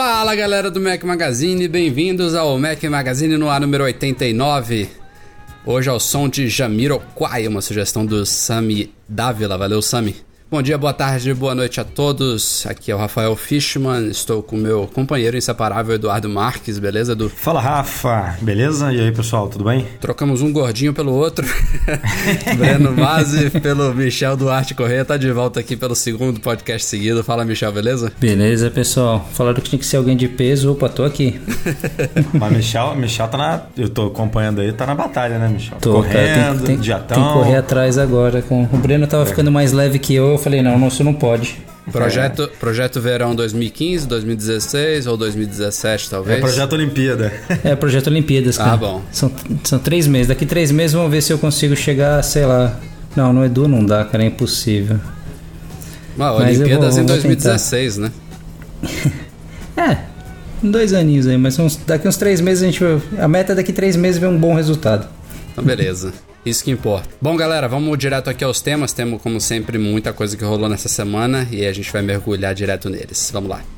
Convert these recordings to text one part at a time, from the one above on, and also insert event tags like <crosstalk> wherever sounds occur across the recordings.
Fala galera do Mac Magazine, bem-vindos ao Mac Magazine no ar número 89. Hoje ao som de Jamiroquai, uma sugestão do Sami Dávila. Valeu, Sami. Bom dia, boa tarde, boa noite a todos. Aqui é o Rafael Fishman, estou com meu companheiro inseparável Eduardo Marques, beleza, Edu? Fala Rafa, beleza? E aí pessoal, tudo bem? Trocamos um gordinho pelo outro. <laughs> Breno Mazzi pelo Michel Duarte Correia, tá de volta aqui pelo segundo podcast seguido. Fala, Michel, beleza? Beleza, pessoal. Falaram que tinha que ser alguém de peso. Opa, tô aqui. <laughs> Mas Michel, Michel tá na. Eu tô acompanhando aí, tá na batalha, né, Michel? Tô, Correndo, cara, tem, tem, diatão. tem que correr atrás agora. Com... O Breno tava ficando mais leve que eu. Eu falei, não, não, isso não pode. Projeto, projeto Verão 2015, 2016 ou 2017, talvez? É projeto Olimpíada. É, projeto Olimpíadas, cara. Ah, bom. São, são três meses. Daqui três meses vamos ver se eu consigo chegar, sei lá. Não, no Edu não dá, cara, é impossível. Ah, Olimpíadas vou- em vou 2016, né? <laughs> É, dois aninhos aí, mas uns- daqui uns três meses a gente. vai- A meta é daqui três meses ver um bom resultado. Então, beleza. <laughs> Isso que importa. Bom, galera, vamos direto aqui aos temas. Temos, como sempre, muita coisa que rolou nessa semana e a gente vai mergulhar direto neles. Vamos lá.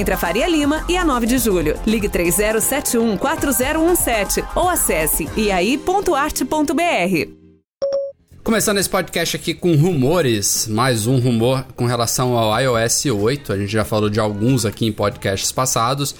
entre a Faria Lima e a 9 de Julho. Ligue 3071-4017 ou acesse iai.arte.br. Começando esse podcast aqui com rumores, mais um rumor com relação ao iOS 8. A gente já falou de alguns aqui em podcasts passados.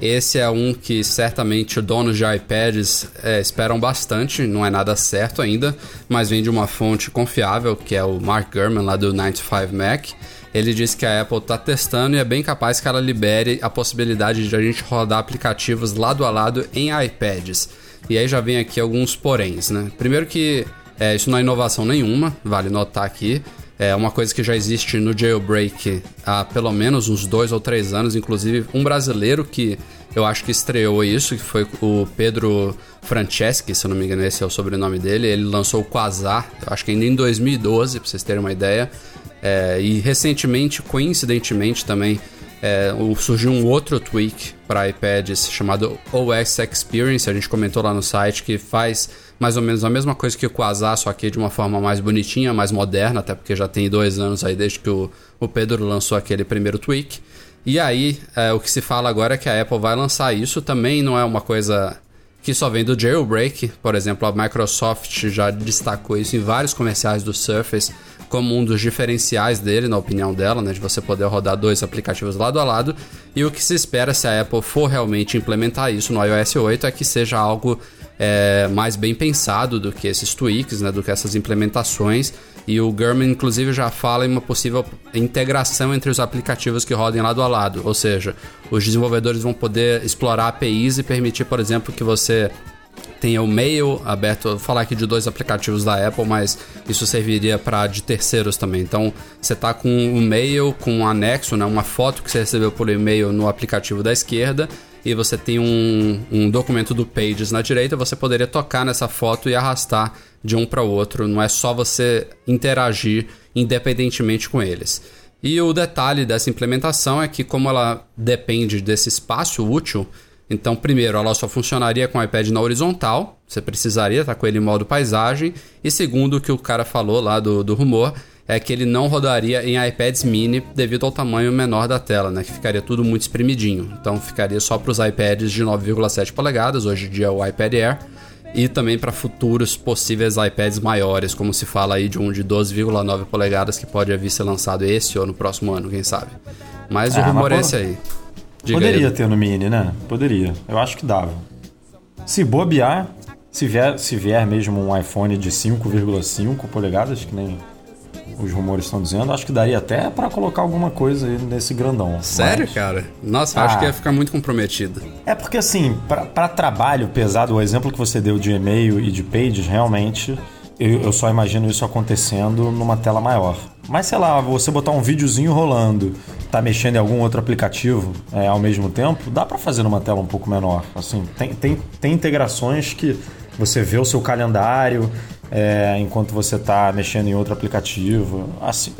Esse é um que certamente donos de iPads é, esperam bastante. Não é nada certo ainda, mas vem de uma fonte confiável, que é o Mark Gurman, lá do 95 Mac. Ele disse que a Apple está testando e é bem capaz que ela libere a possibilidade de a gente rodar aplicativos lado a lado em iPads. E aí já vem aqui alguns poréns, né? Primeiro que é, isso não é inovação nenhuma, vale notar aqui. É uma coisa que já existe no jailbreak há pelo menos uns dois ou três anos. Inclusive, um brasileiro que eu acho que estreou isso, que foi o Pedro Franceschi, se eu não me engano, esse é o sobrenome dele. Ele lançou o Quasar, eu acho que ainda em 2012, pra vocês terem uma ideia. É, e recentemente, coincidentemente também, é, surgiu um outro tweak para iPads chamado OS Experience. A gente comentou lá no site que faz mais ou menos a mesma coisa que o Quasar, só que de uma forma mais bonitinha, mais moderna, até porque já tem dois anos aí desde que o, o Pedro lançou aquele primeiro tweak. E aí, é, o que se fala agora é que a Apple vai lançar isso. Também não é uma coisa que só vem do jailbreak. Por exemplo, a Microsoft já destacou isso em vários comerciais do Surface como um dos diferenciais dele, na opinião dela, né, de você poder rodar dois aplicativos lado a lado. E o que se espera se a Apple for realmente implementar isso no iOS 8 é que seja algo é, mais bem pensado do que esses tweaks, né, do que essas implementações. E o Gurman, inclusive, já fala em uma possível integração entre os aplicativos que rodem lado a lado. Ou seja, os desenvolvedores vão poder explorar APIs e permitir, por exemplo, que você tenha o Mail aberto. Vou falar aqui de dois aplicativos da Apple, mas isso serviria para de terceiros também. Então, você tá com o Mail com um anexo, né, uma foto que você recebeu por e-mail no aplicativo da esquerda e você tem um, um documento do Pages na direita, você poderia tocar nessa foto e arrastar de um para o outro. Não é só você interagir independentemente com eles. E o detalhe dessa implementação é que, como ela depende desse espaço útil, então, primeiro, ela só funcionaria com o iPad na horizontal, você precisaria estar com ele em modo paisagem. E segundo, o que o cara falou lá do, do rumor, é que ele não rodaria em iPads mini devido ao tamanho menor da tela, né? Que ficaria tudo muito espremidinho. Então ficaria só para os iPads de 9,7 polegadas, hoje em dia é o iPad Air, e também para futuros possíveis iPads maiores, como se fala aí de um de 12,9 polegadas que pode vir ser lançado esse ou no próximo ano, quem sabe. Mas É, o rumor é esse aí. Diga Poderia aí. ter no Mini, né? Poderia. Eu acho que dava. Se bobear, se vier, se vier mesmo um iPhone de 5,5 polegadas, que nem os rumores estão dizendo, acho que daria até pra colocar alguma coisa aí nesse grandão. Sério, Mas- cara? Nossa, eu acho Ah. que ia ficar muito comprometido. É porque assim, pra- pra trabalho pesado, o exemplo que você deu de e-mail e de pages, realmente, eu, eu só imagino isso acontecendo numa tela maior. Mas sei lá, você botar um videozinho rolando, tá mexendo em algum outro aplicativo é, ao mesmo tempo, dá pra fazer numa tela um pouco menor. Assim, tem, tem, tem integrações que você vê o seu calendário é, enquanto você tá mexendo em outro aplicativo. Assim,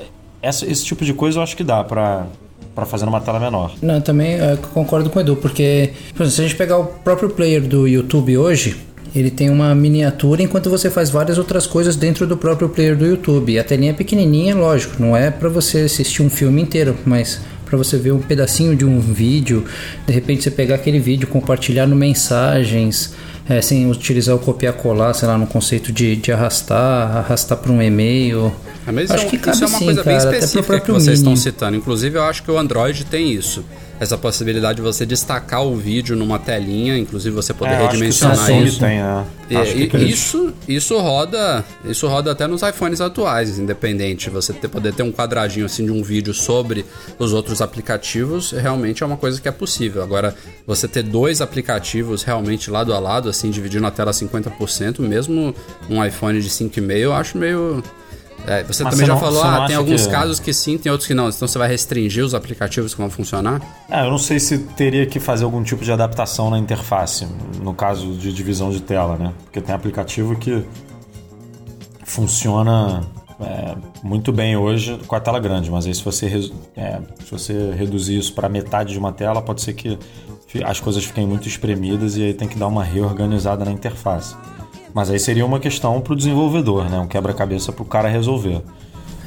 essa- esse tipo de coisa eu acho que dá pra, pra fazer numa tela menor. Não, também é, concordo com o Edu, porque por exemplo, se a gente pegar o próprio player do YouTube hoje, ele tem uma miniatura enquanto você faz várias outras coisas dentro do próprio player do YouTube. A telinha é pequenininha, lógico, não é pra você assistir um filme inteiro, mas pra você ver um pedacinho de um vídeo, de repente você pegar aquele vídeo, compartilhar no mensagens, é, sem utilizar o copiar-colar, sei lá, no conceito de, de arrastar, arrastar para um e-mail. Ah, Mas Acho é que cabe isso é uma sim, coisa bem cara, até pro específica que vocês estão Mini. citando. Inclusive, eu acho que o Android tem isso. Essa possibilidade de você destacar o vídeo numa telinha, inclusive você poder É, eu acho que redimensionar isso. tem, né? E- que e- aqueles- isso, isso roda, isso roda até nos iPhones atuais, independente. Você ter- poder ter um quadradinho assim de um vídeo sobre os outros aplicativos, realmente é uma coisa que é possível. Agora, você ter dois aplicativos realmente lado a lado, assim, dividindo a tela 50%, mesmo um iPhone de 5,5, eu acho meio é, você Mas também você já não- falou, ah, tem alguns que- casos que sim, tem outros que não. Então você vai restringir os aplicativos que vão funcionar? É, eu não sei se teria que fazer algum tipo de adaptação na interface, no caso de divisão de tela, né? Porque tem aplicativo que funciona é, muito bem hoje com a tela grande, mas aí se você, é, se você reduzir isso para metade de uma tela, pode ser que as coisas fiquem muito espremidas e aí tem que dar uma reorganizada na interface. Mas aí seria uma questão para o desenvolvedor, né? Um quebra-cabeça para o cara resolver.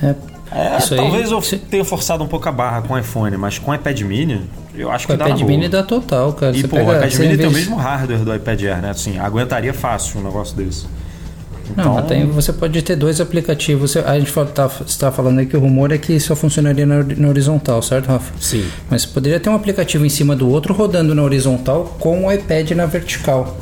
É, É, Isso aí- talvez eu se- tenha forçado um pouco a barra com o iPhone, mas com o iPad Mini, eu acho com que dá iPad mini dá total, cara. E Você pô, pega, o iPad Mini em tem o mesmo hardware do iPad Air, né? Assim, aguentaria fácil um negócio desse. Então, Não, até você pode ter dois aplicativos. Você- A gente tá, está falando aí que o rumor é que só funcionaria na, na horizontal, certo, Rafa? Sim. Mas poderia ter um aplicativo em cima do outro rodando na horizontal com o iPad na vertical.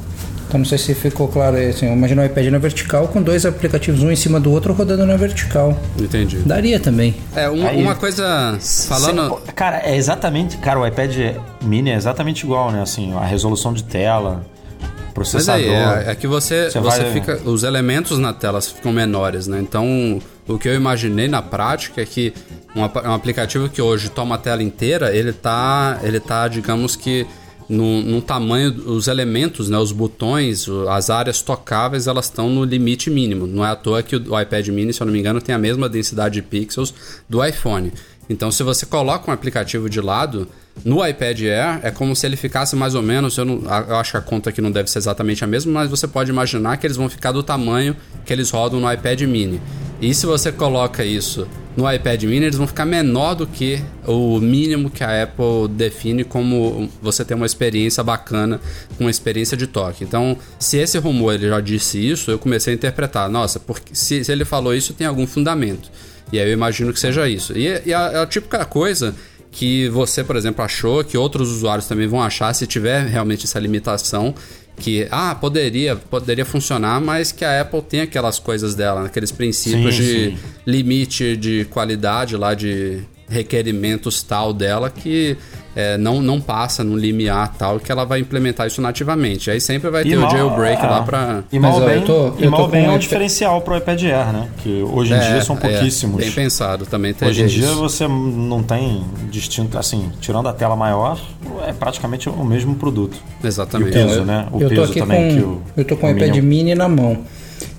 Então não sei se ficou claro aí. Assim, imagina o iPad na vertical com dois aplicativos um em cima do outro rodando na vertical. Entendi. Daria também. É, uma, Aí- uma coisa. Falando. Cê- cara, é exatamente. Cara, o iPad Mini é exatamente igual, né? Assim, a resolução de tela, Mas processador. aí, é, é que você, Você você vai- fica. Os elementos na tela ficam menores, né? Então, o que eu imaginei na prática é que um, um aplicativo que hoje toma a tela inteira, ele tá. Ele tá, digamos que. No, tamanho, os elementos, né, os botões, as áreas tocáveis, elas estão no limite mínimo. Não é à toa que o iPad mini, se eu não me engano, tem a mesma densidade de pixels do iPhone. Então, se você coloca um aplicativo de lado, no iPad Air é como se ele ficasse mais ou menos. Eu, não, eu acho que a conta aqui não deve ser exatamente a mesma, mas você pode imaginar que eles vão ficar do tamanho que eles rodam no iPad mini. E se você coloca isso no iPad mini, eles vão ficar menor do que o mínimo que a Apple define como você ter uma experiência bacana com uma experiência de toque. Então, se esse rumor ele já disse isso, eu comecei a interpretar. Nossa, porque se, se ele falou isso, tem algum fundamento. E aí eu imagino que seja isso. E, e a, a típica coisa que você, por exemplo, achou, que outros usuários também vão achar se tiver realmente essa limitação, que ah, poderia, poderia funcionar, mas que a Apple tem aquelas coisas dela, aqueles princípios Sim, de sim. limite de qualidade lá de requerimentos tal dela que é, não, não passa no limiar tal que ela vai implementar isso nativamente. Aí sempre vai ter o jailbreak é. lá pra. E mal Mas, ó, bem, eu tô- e eu mal tô bem com é um diferencial pro iPad Air, né? Que hoje em dia são é, pouquíssimos. bem pensado, também Hoje em dia você não tem distinto, assim, tirando a tela maior, é praticamente o mesmo produto. Exatamente. E o peso, né? O eu tô peso aqui também com, que o- eu tô com o o iPad Mini- mini na mão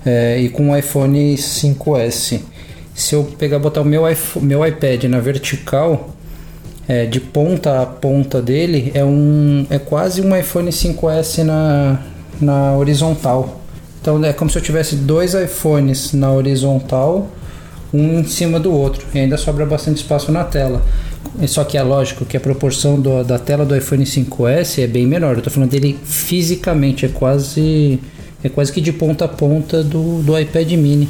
é, e com o iPhone 5S. Se eu pegar botar o meu, iPhone, meu iPad na vertical, é, de ponta a ponta dele, é um é quase um iPhone 5S na, na horizontal. Então é como se eu tivesse dois iPhones na horizontal, um em cima do outro e ainda sobra bastante espaço na tela. Só que é lógico que a proporção do- da tela do iPhone 5S é bem menor. Eu tô falando dele fisicamente, é quase é quase que de ponta a ponta do, do iPad mini.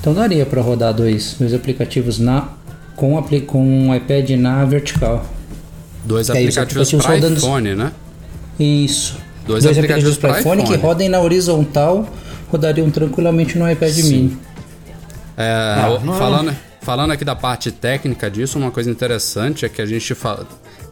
Então daria para rodar dois, dois aplicativos na com, com o iPad na vertical. Dois É aplicativos para iPhone, né? Isso. Dois aplicativos para pra iPhone, que iPhone. rodem na horizontal, rodariam tranquilamente no iPad mini. É, não é- falando, falando aqui da parte técnica disso, uma coisa interessante é que a gente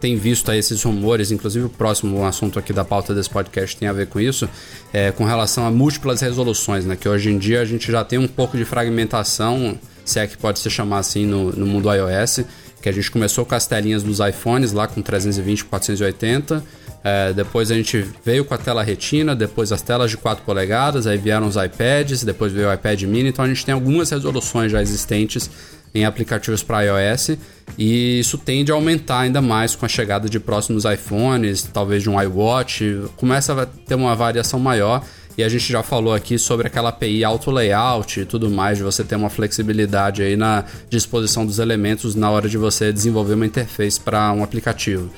tem visto aí esses rumores, inclusive o próximo assunto aqui da pauta desse podcast tem a ver com isso, é, com relação a múltiplas resoluções, né? Que hoje em dia a gente já tem um pouco de fragmentação, se é que pode se chamar assim no, no mundo iOS, que a gente começou com as telinhas dos iPhones lá com 320 480, é, depois a gente veio com a tela retina, depois as telas de 4 polegadas, aí vieram os iPads, depois veio o iPad mini, então a gente tem algumas resoluções já existentes em aplicativos para iOS e isso tende a aumentar ainda mais com a chegada de próximos iPhones, talvez de um iWatch, começa a ter uma variação maior e a gente já falou aqui sobre aquela API auto layout e tudo mais, de você ter uma flexibilidade aí na disposição dos elementos na hora de você desenvolver uma interface para um aplicativo.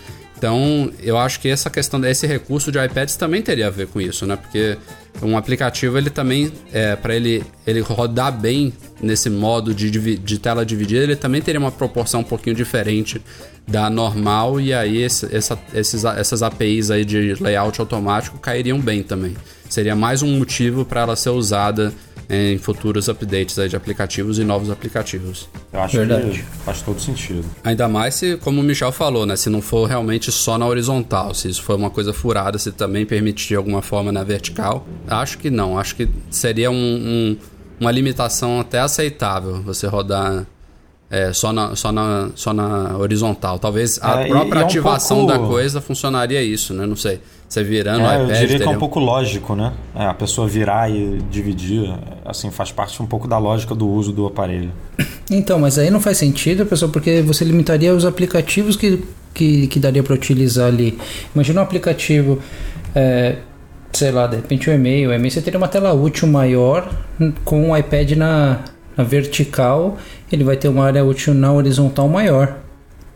Então, eu acho que essa questão desse recurso de iPads também teria a ver com isso, né? Porque um aplicativo ele também é, para ele ele rodar bem nesse modo de, de tela dividida, ele também teria uma proporção um pouquinho diferente da normal e aí esse- essa- esses, essas APIs aí de layout automático cairiam bem também. Seria mais um motivo para ela ser usada em futuros updates aí de aplicativos e novos aplicativos. Eu acho Verdade. que faz todo sentido. Ainda mais se, como o Michel falou, né? Se não for realmente só na horizontal, se isso for uma coisa furada, se também permitir de alguma forma na vertical. Acho que não. Acho que seria um- um- uma limitação até aceitável você rodar é, só, na, só, na, só na horizontal. Talvez a É, e- própria e é um ativação pouco- da coisa funcionaria isso, né? Não sei. Você virando o É, eu iPad. diria que é teria um pouco lógico, né? É, a pessoa virar e dividir, assim, faz parte um pouco da lógica do uso do aparelho. Então, mas aí não faz sentido, pessoal, porque você limitaria os aplicativos que, que, que daria para utilizar ali. Imagina um aplicativo, é, sei lá, de repente o e-mail. O e-mail você teria uma tela útil maior com o iPad na, na vertical, ele vai ter uma área útil na horizontal maior.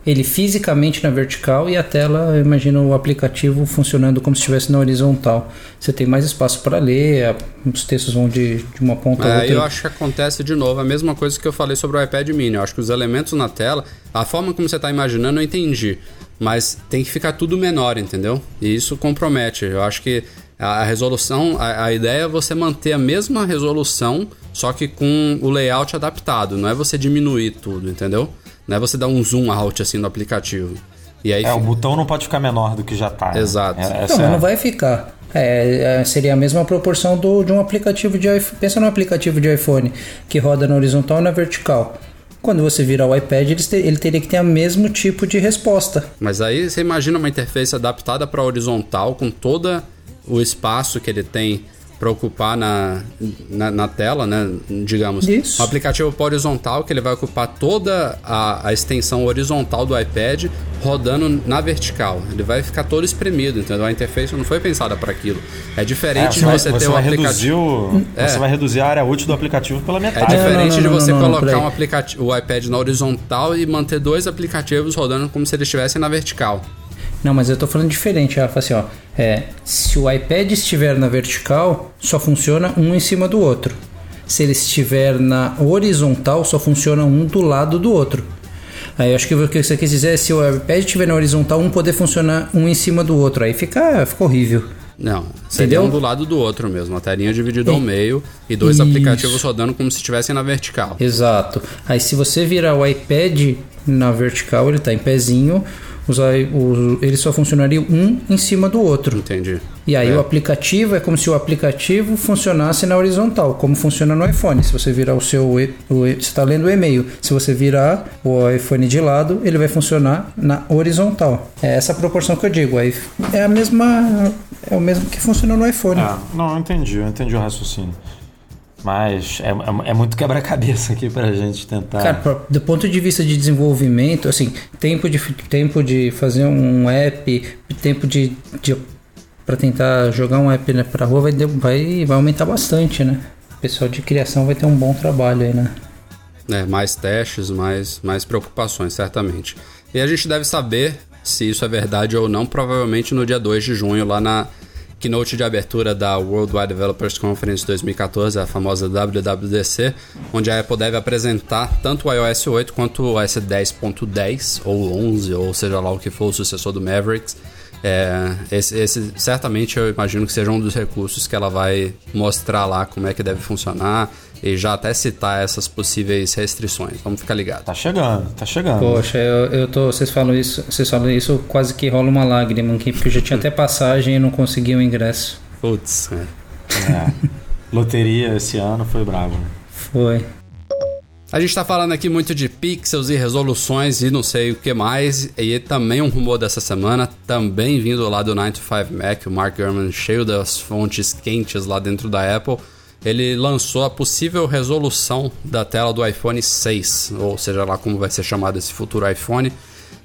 Ele fisicamente na vertical e a tela, imagina o aplicativo funcionando como se estivesse na horizontal. Você tem mais espaço para ler, a- os textos vão de, de uma ponta a É, outra. eu acho que acontece de novo a mesma coisa que eu falei sobre o iPad mini. Eu acho que os elementos na tela, a forma como você está imaginando, eu entendi. Mas tem que ficar tudo menor, entendeu? E isso compromete. Eu acho que a a resolução, a, a ideia é você manter a mesma resolução, só que com o layout adaptado. Não é você diminuir tudo, entendeu? Não é você dar um zoom out assim no aplicativo. E aí É, o fi- botão não pode ficar menor do que já tá. né? Exato. É, Não, é- não vai ficar. É, é, seria a mesma proporção do, de um aplicativo de iPhone. Pensa num aplicativo de iPhone que roda na horizontal e na vertical. Quando você virar o iPad, ele, te- ele teria que ter o mesmo tipo de resposta. Mas aí você imagina uma interface adaptada para horizontal com todo o espaço que ele tem para ocupar na, na, na tela, né? Digamos. Isso. Um aplicativo para horizontal que ele vai ocupar toda a, a extensão horizontal do iPad rodando na vertical. Ele vai ficar todo espremido, entendeu? A interface não foi pensada para aquilo. É É, diferente você de vai, você, você ter um vai aplicativo. reduzir o, É. você vai reduzir a área útil do aplicativo pela É metade. diferente não, não, de você não, não, não, colocar um aplicativo, o iPad na horizontal e manter dois aplicativos rodando como se eles estivessem na vertical. Não, mas eu tô falando diferente. Ela fala assim, ó. É, se o iPad estiver na vertical, só funciona um em cima do outro. Se ele estiver na horizontal, só funciona um do lado do outro. Aí eu acho que o que você quis dizer é se o iPad estiver na horizontal, um poder funcionar um em cima do outro. Aí fica, fica horrível. Não, seria Entendeu? um do lado do outro mesmo, a telinha dividida ao E- meio e dois Isso. aplicativos rodando como se estivessem na vertical. Exato. Aí se você virar o iPad na vertical, ele tá em pezinho, os, os- ele só funcionaria um em cima do outro. Entendi. E aí É. o aplicativo é como se o aplicativo funcionasse na horizontal, como funciona no iPhone. Se você virar o seu, e- o, e- você está lendo o e-mail, se você virar o iPhone de lado, ele vai funcionar na horizontal. É essa a proporção que eu digo. Aí é a mesma, é o mesmo que funciona no iPhone. É, não, eu entendi, eu entendi o raciocínio. Mas é, é- é muito quebra-cabeça aqui pra gente tentar. Cara, do ponto de vista de desenvolvimento, assim, tempo de, tempo de fazer um app, tempo de, de para tentar jogar um app né, pra rua vai, vai, vai aumentar bastante, né? O pessoal de criação vai ter um bom trabalho aí, né? né, mais testes, mais, mais preocupações, certamente. E a gente deve saber se isso é verdade ou não, provavelmente no dia 2 de junho, lá na keynote de abertura da World Wide Developers Conference 2014, a famosa WWDC, onde a Apple deve apresentar tanto o iOS 8 quanto o OS 10.10 ou 11, ou seja lá o que for o sucessor do Mavericks. É, esse, esse, certamente eu imagino que seja um dos recursos que ela vai mostrar lá como é que deve funcionar e já até citar essas possíveis restrições. Vamos ficar ligados. Tá chegando, tá chegando. Poxa, eu, eu tô. Vocês falam isso, vocês falam isso, quase que rola uma lágrima aqui, porque eu já tinha até passagem e não consegui o ingresso. Putz, é. É. Loteria esse ano foi bravo. né? Foi. A gente tá falando aqui muito de pixels e resoluções e não sei o que mais. E também um rumor dessa semana, também vindo lá do 9 to 5 Mac, o Mark Gurman cheio das fontes quentes lá dentro da Apple. Ele lançou a possível resolução da tela do iPhone 6, ou seja lá como vai ser chamado esse futuro iPhone.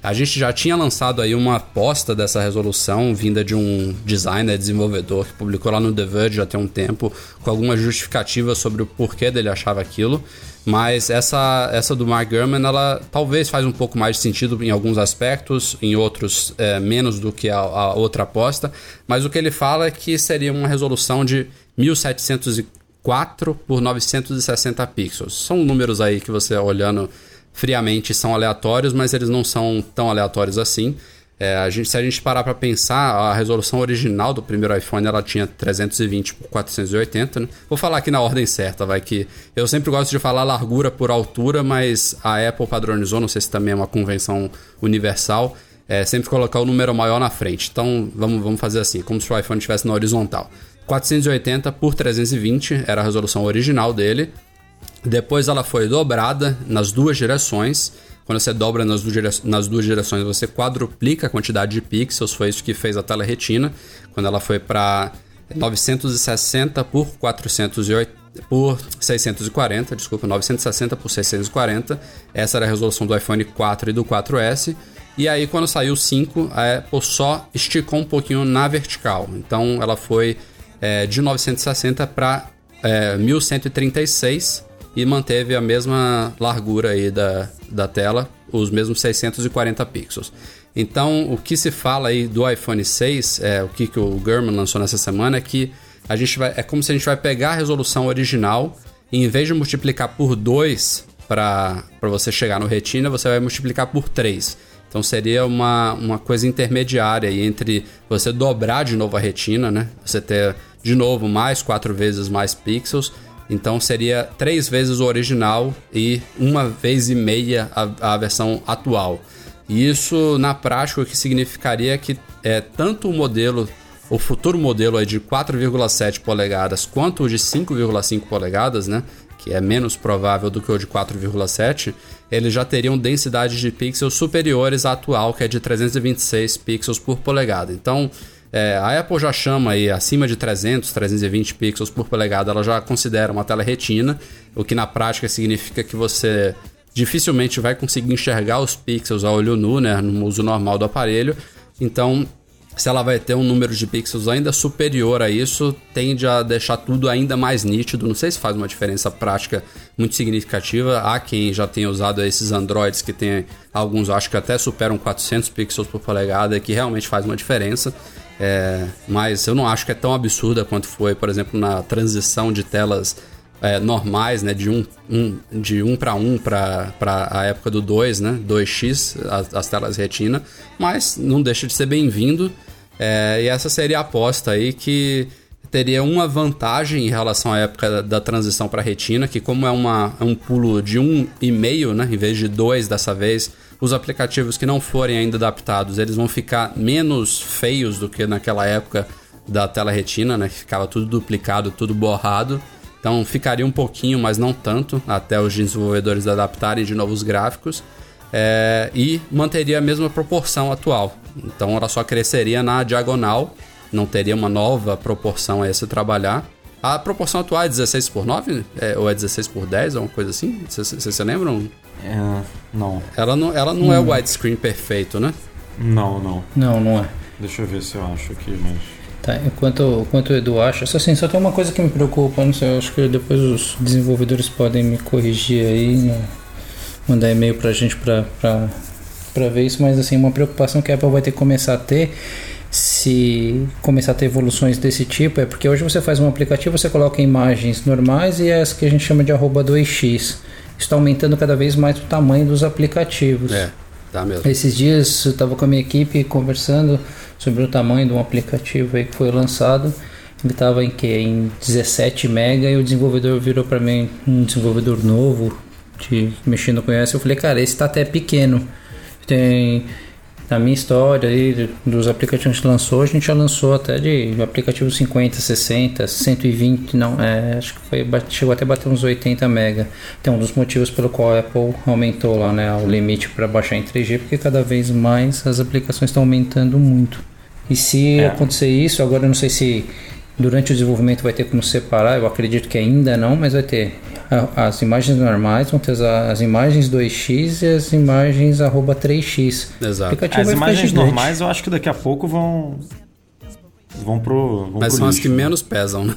A gente já tinha lançado aí uma aposta dessa resolução vinda de um designer, desenvolvedor que publicou lá no The Verge já tem um tempo, com algumas justificativas sobre o porquê dele achava aquilo. Mas essa, essa do Mark Gurman, ela talvez faz um pouco mais de sentido em alguns aspectos, em outros é, menos do que a, a outra aposta. Mas o que ele fala é que seria uma resolução de 1704 por 960 pixels. São números aí que você olhando friamente são aleatórios, mas eles não são tão aleatórios assim. É, a gente, se a gente parar para pensar, a resolução original do primeiro iPhone ela tinha 320 por 480. Né? Vou falar aqui na ordem certa, vai que eu sempre gosto de falar largura por altura, mas a Apple padronizou, não sei se também é uma convenção universal, é sempre colocar o número maior na frente. Então vamos, vamos fazer assim, como se o iPhone estivesse na horizontal. 480 por 320 era a resolução original dele. Depois ela foi dobrada nas duas direções. Quando você dobra nas duas, nas duas direções, você quadruplica a quantidade de pixels. Foi isso que fez a tela retina. Quando ela foi para 960 por 408 por 640, desculpa, 960 por 640. Essa era a resolução do iPhone 4 e do 4S. E aí, quando saiu o 5, a Apple só esticou um pouquinho na vertical. Então, ela foi é, de 960 para é, 1136 e manteve a mesma largura aí da, da tela, os mesmos 640 pixels. Então, o que se fala aí do iPhone 6, é, o que, que o Gurman lançou nessa semana, é que a gente vai, é como se a gente vai pegar a resolução original e em vez de multiplicar por 2 para você chegar no Retina, você vai multiplicar por 3. Então seria uma, uma coisa intermediária entre você dobrar de novo a retina, né? Você ter de novo mais quatro vezes mais pixels. Então seria três vezes o original e uma vez e meia a, a versão atual. E isso na prática o que significaria que é, tanto o modelo, o futuro modelo aí de 4,7 polegadas quanto o de 5,5 polegadas, né? que é menos provável do que o de 4,7, eles já teriam densidades de pixels superiores à atual, que é de 326 pixels por polegada. Então, é, a Apple já chama aí acima de 300, 320 pixels por polegada, ela já considera uma tela retina, o que na prática significa que você dificilmente vai conseguir enxergar os pixels a olho nu, né, no uso normal do aparelho. Então, se ela vai ter um número de pixels ainda superior a isso, tende a deixar tudo ainda mais nítido. Não sei se faz uma diferença prática muito significativa. Há quem já tenha usado esses Androids que tem alguns, acho que até superam 400 pixels por polegada, que realmente faz uma diferença. É, mas eu não acho que é tão absurda quanto foi, por exemplo, na transição de telas é, normais, né, de 1 um, um, de um para 1 um para a época do 2, né, 2x, as, as, telas retina, mas não deixa de ser bem-vindo. É, e essa seria a aposta aí que teria uma vantagem em relação à época da, transição para retina, que como é, uma, é um pulo de 1,5, né, em vez de 2 dessa vez, os aplicativos que não forem ainda adaptados, eles vão ficar menos feios do que naquela época da tela retina, né, que ficava tudo duplicado, tudo borrado. Então ficaria um pouquinho, mas não tanto, até os desenvolvedores adaptarem de novos gráficos. É, e manteria a mesma proporção atual. Então ela só cresceria na diagonal, não teria uma nova proporção a se trabalhar. A proporção atual é 16 por 9? É, ou é 16 por 10, alguma coisa assim? Vocês lembram? É, não. Ela não, ela não hum. é o widescreen perfeito, né? Não, não. Não, não é. Deixa eu ver se eu acho aqui, mas. Tá, enquanto, enquanto o Edu acha, só assim, só tem uma coisa que me preocupa, não sei, eu acho que depois os desenvolvedores podem me corrigir aí, né? mandar e-mail pra gente pra, pra, pra ver isso, mas assim, uma preocupação que a Apple vai ter que começar a ter se começar a ter evoluções desse tipo é porque hoje você faz um aplicativo, você coloca imagens normais e as que a gente chama de arroba 2x. Está aumentando cada vez mais o tamanho dos aplicativos. É, tá mesmo. Esses dias eu estava com a minha equipe conversando sobre o tamanho de um aplicativo aí que foi lançado. Ele estava em que? Em 17 mega e o desenvolvedor virou para mim, um desenvolvedor novo, de mexendo com essa. Eu falei, cara, esse está até pequeno. Tem na minha história aí dos aplicativos que lançou, a gente já lançou até de aplicativo 50, 60, 120, não, é, acho que foi, chegou até a bater uns 80 mega. Então, um dos motivos pelo qual a Apple aumentou lá, né, o limite para baixar em 3G, porque cada vez mais as aplicações estão aumentando muito. E se é. acontecer isso, agora eu não sei se durante o desenvolvimento vai ter como separar, eu acredito que ainda não, mas vai ter as imagens normais, vão ter as, as imagens 2x e as imagens arroba 3x. Exato. As imagens normais eu acho que daqui a pouco vão vão pro vão Mas pro são lixo, as que né? menos pesam, né?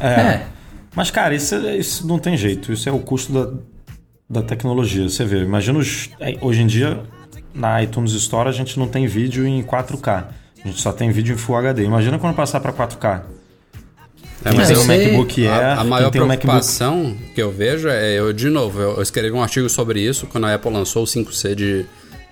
É. É. Mas, cara, isso, isso não tem jeito. Isso é o custo da, da tecnologia. Você vê, imagina os, é, hoje em dia na iTunes Store a gente não tem vídeo em 4K. A gente só tem vídeo em Full HD. Imagina quando passar para 4K. É, mas tem um sei- MacBook Air, a, a maior um MacBook. preocupação que eu vejo é, eu, de novo, eu, eu escrevi um artigo sobre isso quando a Apple lançou o 5C de,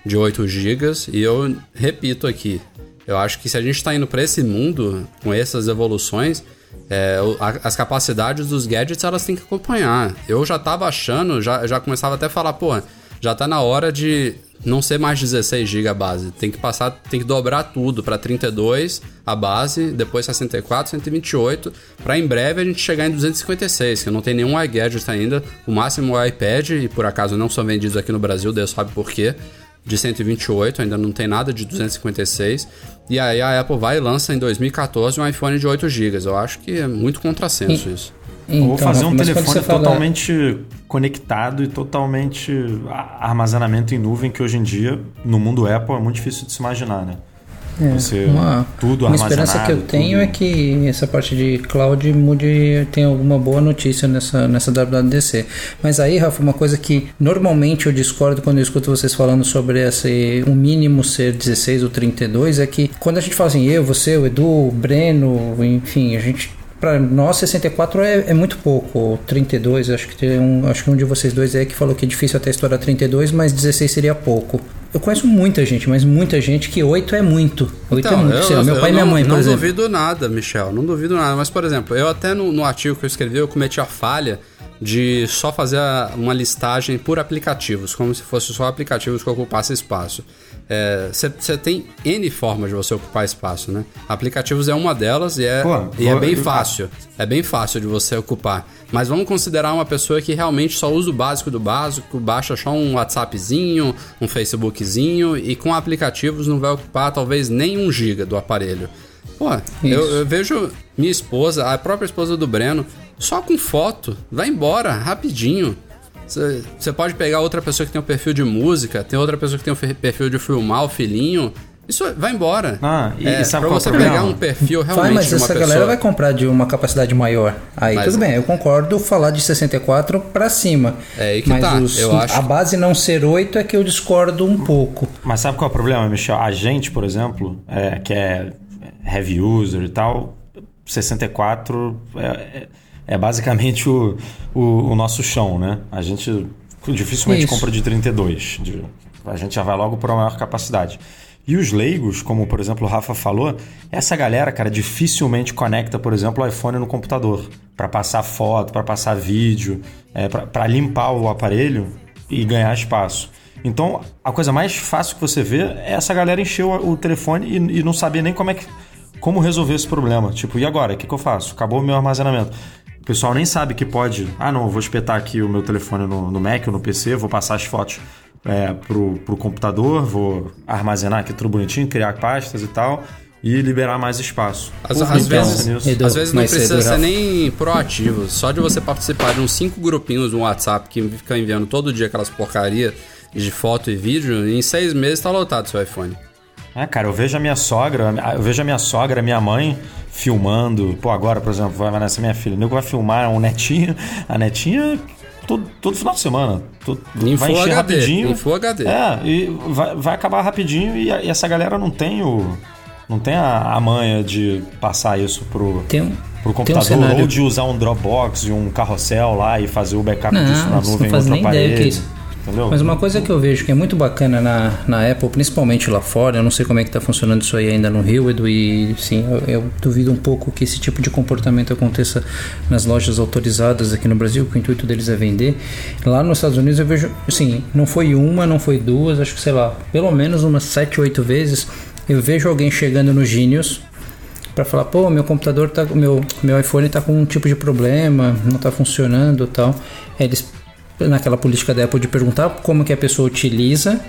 de 8 GB e eu repito aqui, eu acho que se a gente está indo para esse mundo com essas evoluções, é, o- a- as capacidades dos gadgets elas têm que acompanhar. Eu já tava achando, já, já começava até a falar, pô, já tá na hora de não ser mais 16 GB a base. Tem que passar, tem que dobrar tudo para 32 a base, depois 64, 128, para em breve a gente chegar em 256, que não tem nenhum iGadget ainda. O máximo é o iPad e por acaso não são vendidos aqui no Brasil, Deus sabe por quê. De 128, ainda não tem nada de 256. E aí a Apple vai e lança em 2014 um iPhone de 8 GB. Eu acho que é muito contrassenso isso. Eu vou Então, fazer um telefone você fala- totalmente conectado e totalmente armazenamento em nuvem, que hoje em dia, no mundo Apple, é muito difícil de se imaginar, né? Você, É, Uma, tudo uma esperança que eu tenho tudo- é que essa parte de cloud mude, tenha alguma boa notícia nessa, nessa WWDC. Mas aí, Rafa, uma coisa que normalmente eu discordo quando eu escuto vocês falando sobre esse, o mínimo ser 16 ou 32 é que quando a gente fala assim, eu, você, o Edu, o Breno, enfim, a gente Pra nós, 64 é, é muito pouco. 32, acho que tem um, acho que um de vocês dois aí que falou que é difícil até estourar 32, mas 16 seria pouco. Eu conheço muita gente, mas muita gente que 8 é muito. 8 é muito. Sei lá, meu pai e minha Então, não, mãe, por não exemplo. duvido nada, Michel, não duvido nada. Mas, por exemplo, eu até no, no artigo que eu escrevi, eu cometi a falha de só fazer uma listagem por aplicativos, como se fosse só aplicativos que ocupassem espaço. Você tem N formas de você ocupar espaço, né? Aplicativos é uma delas e é, Pô, e é bem eu- fácil. É bem fácil de você ocupar. Mas vamos considerar uma pessoa que realmente só usa o básico do básico, baixa só um WhatsAppzinho, um Facebookzinho e com aplicativos não vai ocupar talvez nem um giga do aparelho. Pô, eu, eu vejo minha esposa, a própria esposa do Breno, só com foto, vai embora rapidinho. Você pode pegar outra pessoa que tem um perfil de música, tem outra pessoa que tem um perfil de filmar o filhinho. Isso vai embora. Ah, e- é, e sabe pra qual é você problema? pegar um perfil realmente Vai, mas de uma essa pessoa. galera vai comprar de uma capacidade maior. Aí Mas- tudo bem, eu concordo falar de 64 pra cima. É aí que mas tá, os- eu acho. a base não ser 8 é que eu discordo um pouco. Mas sabe qual é o problema, Michel? A gente, por exemplo, é, que é heavy user e tal, 64 é, é- é basicamente o, o, o nosso chão, né? A gente dificilmente Isso. compra de 32. de- a gente já vai logo para a maior capacidade. E os leigos, como por exemplo o Rafa falou, essa galera, cara, dificilmente conecta, por exemplo, o iPhone no computador para passar foto, para passar vídeo, é, para limpar o aparelho e ganhar espaço. Então, a coisa mais fácil que você vê é essa galera encher o, o telefone e, e não saber nem como é que como resolver esse problema. Tipo, e agora? O que, que eu faço? Acabou o meu armazenamento. O pessoal nem sabe que pode. Ah, não, eu vou espetar aqui o meu telefone no, no Mac ou no PC, vou passar as fotos é, pro, pro computador, vou armazenar aqui tudo bonitinho, criar pastas e tal, e liberar mais espaço. Às, Porra, às vezes. Edu, às vezes não precisa ser nem proativo. Só de você participar de uns cinco grupinhos no WhatsApp que fica enviando todo dia aquelas porcaria de foto e vídeo, em seis meses tá lotado seu iPhone. É, cara, eu vejo a minha sogra, eu vejo a minha sogra, minha mãe filmando. Pô, agora, por exemplo, vai nascer minha filha. O nego vai filmar um netinho. A netinha todo, todo final de semana. Todo, Em vai encher HD, rapidinho. em HD. É, e vai, vai acabar rapidinho e, e essa galera não tem o. Não tem a, a manha de passar isso pro, Tem um, pro tem um computador cenário. ou de usar um Dropbox e um carrossel lá e fazer o backup Não, disso na nuvem não em faz outra nem ideia parede. que é isso. Entendeu? Mas uma coisa que eu vejo que é muito bacana na, na Apple, principalmente lá fora, eu não sei como é que tá funcionando isso aí ainda no Rio, Edu, e sim, eu, eu duvido um pouco que esse tipo de comportamento aconteça nas lojas autorizadas aqui no Brasil, que o intuito deles é vender. Lá nos Estados Unidos eu vejo, assim, não foi uma, não foi duas, acho que sei lá, pelo menos umas sete, oito vezes, eu vejo alguém chegando no Genius para falar, pô, meu computador tá, meu meu iPhone tá com um tipo de problema, não tá funcionando, tal. Eles naquela política da Apple de perguntar como que a pessoa utiliza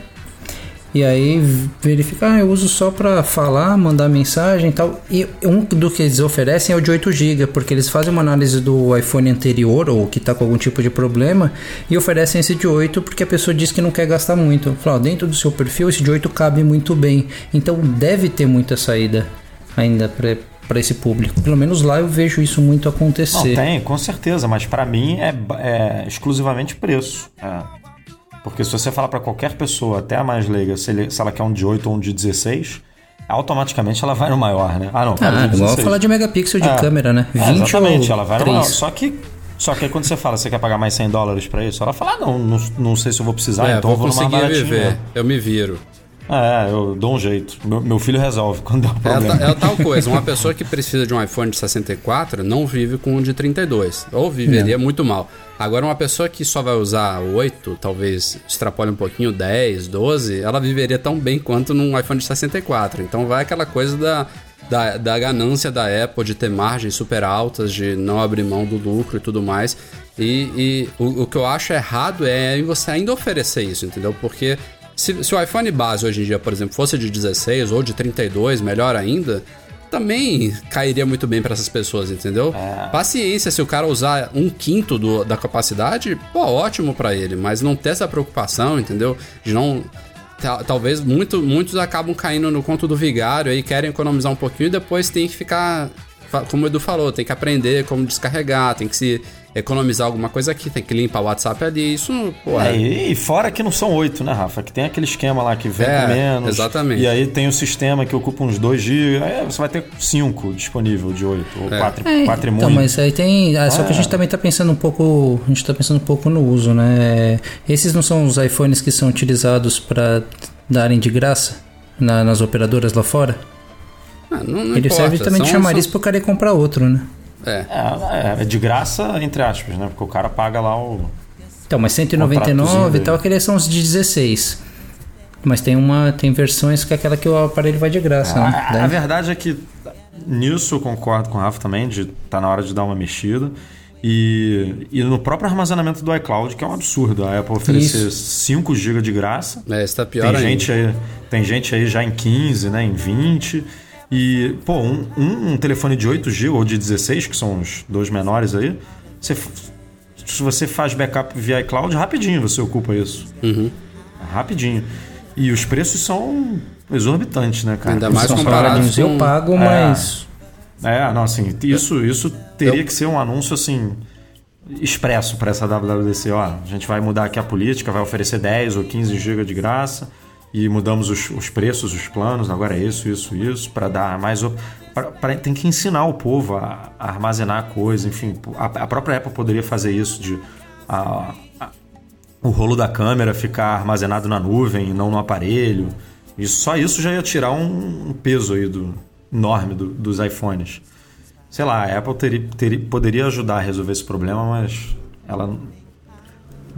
e aí verificar, ah, eu uso só para falar, mandar mensagem e tal. E um do que eles oferecem é o de 8 GB, porque eles fazem uma análise do iPhone anterior ou que está com algum tipo de problema e oferecem esse de 8 porque a pessoa diz que não quer gastar muito. Fala, dentro do seu perfil esse de 8 cabe muito bem. Então deve ter muita saída ainda para esse público. Pelo menos lá eu vejo isso muito Não, acontecer. tem, com certeza, mas pra mim é, é exclusivamente preço. É. Porque se você falar pra qualquer pessoa, até a mais leiga, se, ele- se ela quer um de 8 ou um de 16, automaticamente ela vai no maior, né? Ah, não, Ah, igual 16. falar de megapixel de É. câmera, né? É, 20 exatamente, ou ela vai no 3. maior. Só que, só que aí quando você fala, você quer pagar mais 100 dólares pra isso? Ela fala, ah, não, não, não sei se eu vou precisar, é, então eu vou vou no mais conseguir baratinho. viver. né? Eu me viro. É, eu dou um jeito. Meu, meu filho resolve <laughs> quando um É, problema. ta- é tal coisa, uma pessoa que precisa de um iPhone de 64 não vive com um de 32, ou viveria muito mal. Agora, uma pessoa que só vai usar 8, talvez extrapole um pouquinho, 10, 12, ela viveria tão bem quanto num iPhone de 64. Então vai aquela coisa da, da, da ganância da Apple de ter margens super altas, de não abrir mão do lucro e tudo mais. E, e o, o que eu acho errado é em você ainda oferecer isso, entendeu? Porque se, se o iPhone base hoje em dia, por exemplo, fosse de 16 ou de 32, melhor ainda, também cairia muito bem para essas pessoas, entendeu? Paciência, se o cara usar um quinto do- da capacidade, pô, ótimo para ele, mas não ter essa preocupação, entendeu? De não. ta- Talvez muito, muitos acabam caindo no conto do vigário aí, querem economizar um pouquinho e depois tem que ficar. Como o Edu falou, tem que aprender como descarregar, tem que se economizar alguma coisa aqui, tem que limpar o WhatsApp ali. Isso, pô, É, e, e fora que não são oito, né, Rafa? Que tem aquele esquema lá que vem É, menos. exatamente. E aí tem o sistema que ocupa uns 2 GB. Aí você vai ter 5 disponível de 8. Ou 4 É, e muito. então, mas aí tem. ah, só que a Ah. gente também tá pensando um pouco. A gente tá pensando um pouco no uso, né? Esses não são os iPhones que são utilizados para darem de graça na- nas operadoras lá fora? Ah, não, não Ele importa, serve também de são- chamariz são- pro cara ir comprar outro, né? É. É, é de graça, entre aspas, né? Porque o cara paga lá o. Então, mas 199 e tal, aqueles são os de 16. Mas tem uma. Tem versões que é aquela que o aparelho vai de graça, né? A, a verdade é que nisso eu concordo com o Rafa também, de tá na hora de dar uma mexida. E, e no próprio armazenamento do iCloud, que é um absurdo. A Apple oferecer 5 GB de graça. É, está pior Tem ainda. gente, aí, tem gente aí já em 15, né? Em 20. E, pô, um, um- um telefone de 8 GB ou de 16, que são os dois menores aí, você, se você faz backup via iCloud, rapidinho você ocupa isso. Uhum. Rapidinho. E os preços são exorbitantes, né, cara? Ainda mais comparados salgadinhos. Eu com- pago, É. mas. É, não, assim, isso, isso teria Eu- que ser um anúncio, assim, expresso para essa WWDC. Ó, a gente vai mudar aqui a política, vai oferecer 10 ou 15 GB de graça e mudamos os, os preços, os planos, agora é isso, isso, isso, para dar mais... pra- pra- tem que ensinar o povo a, a armazenar coisa, enfim. A, a própria Apple poderia fazer isso de... a- o rolo da câmera ficar armazenado na nuvem e não no aparelho. E só isso já ia tirar um, um peso aí do, enorme do- dos iPhones. Sei lá, a Apple poderia ajudar a resolver esse problema, mas ela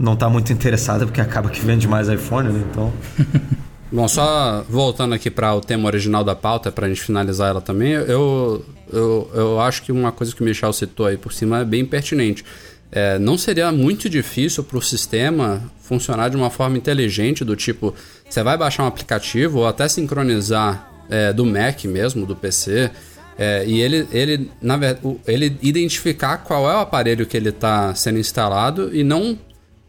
não está muito interessada porque acaba que vende mais iPhone, né? Então. <laughs> Bom, só voltando aqui para o tema original da pauta, para a gente finalizar ela também, eu, eu, eu acho que uma coisa que o Michel citou aí por cima é bem pertinente. É, não seria muito difícil para o sistema funcionar de uma forma inteligente, do tipo, você vai baixar um aplicativo ou até sincronizar é, do Mac mesmo, do PC, é, e ele, ele, na ele identificar qual é o aparelho que ele está sendo instalado e não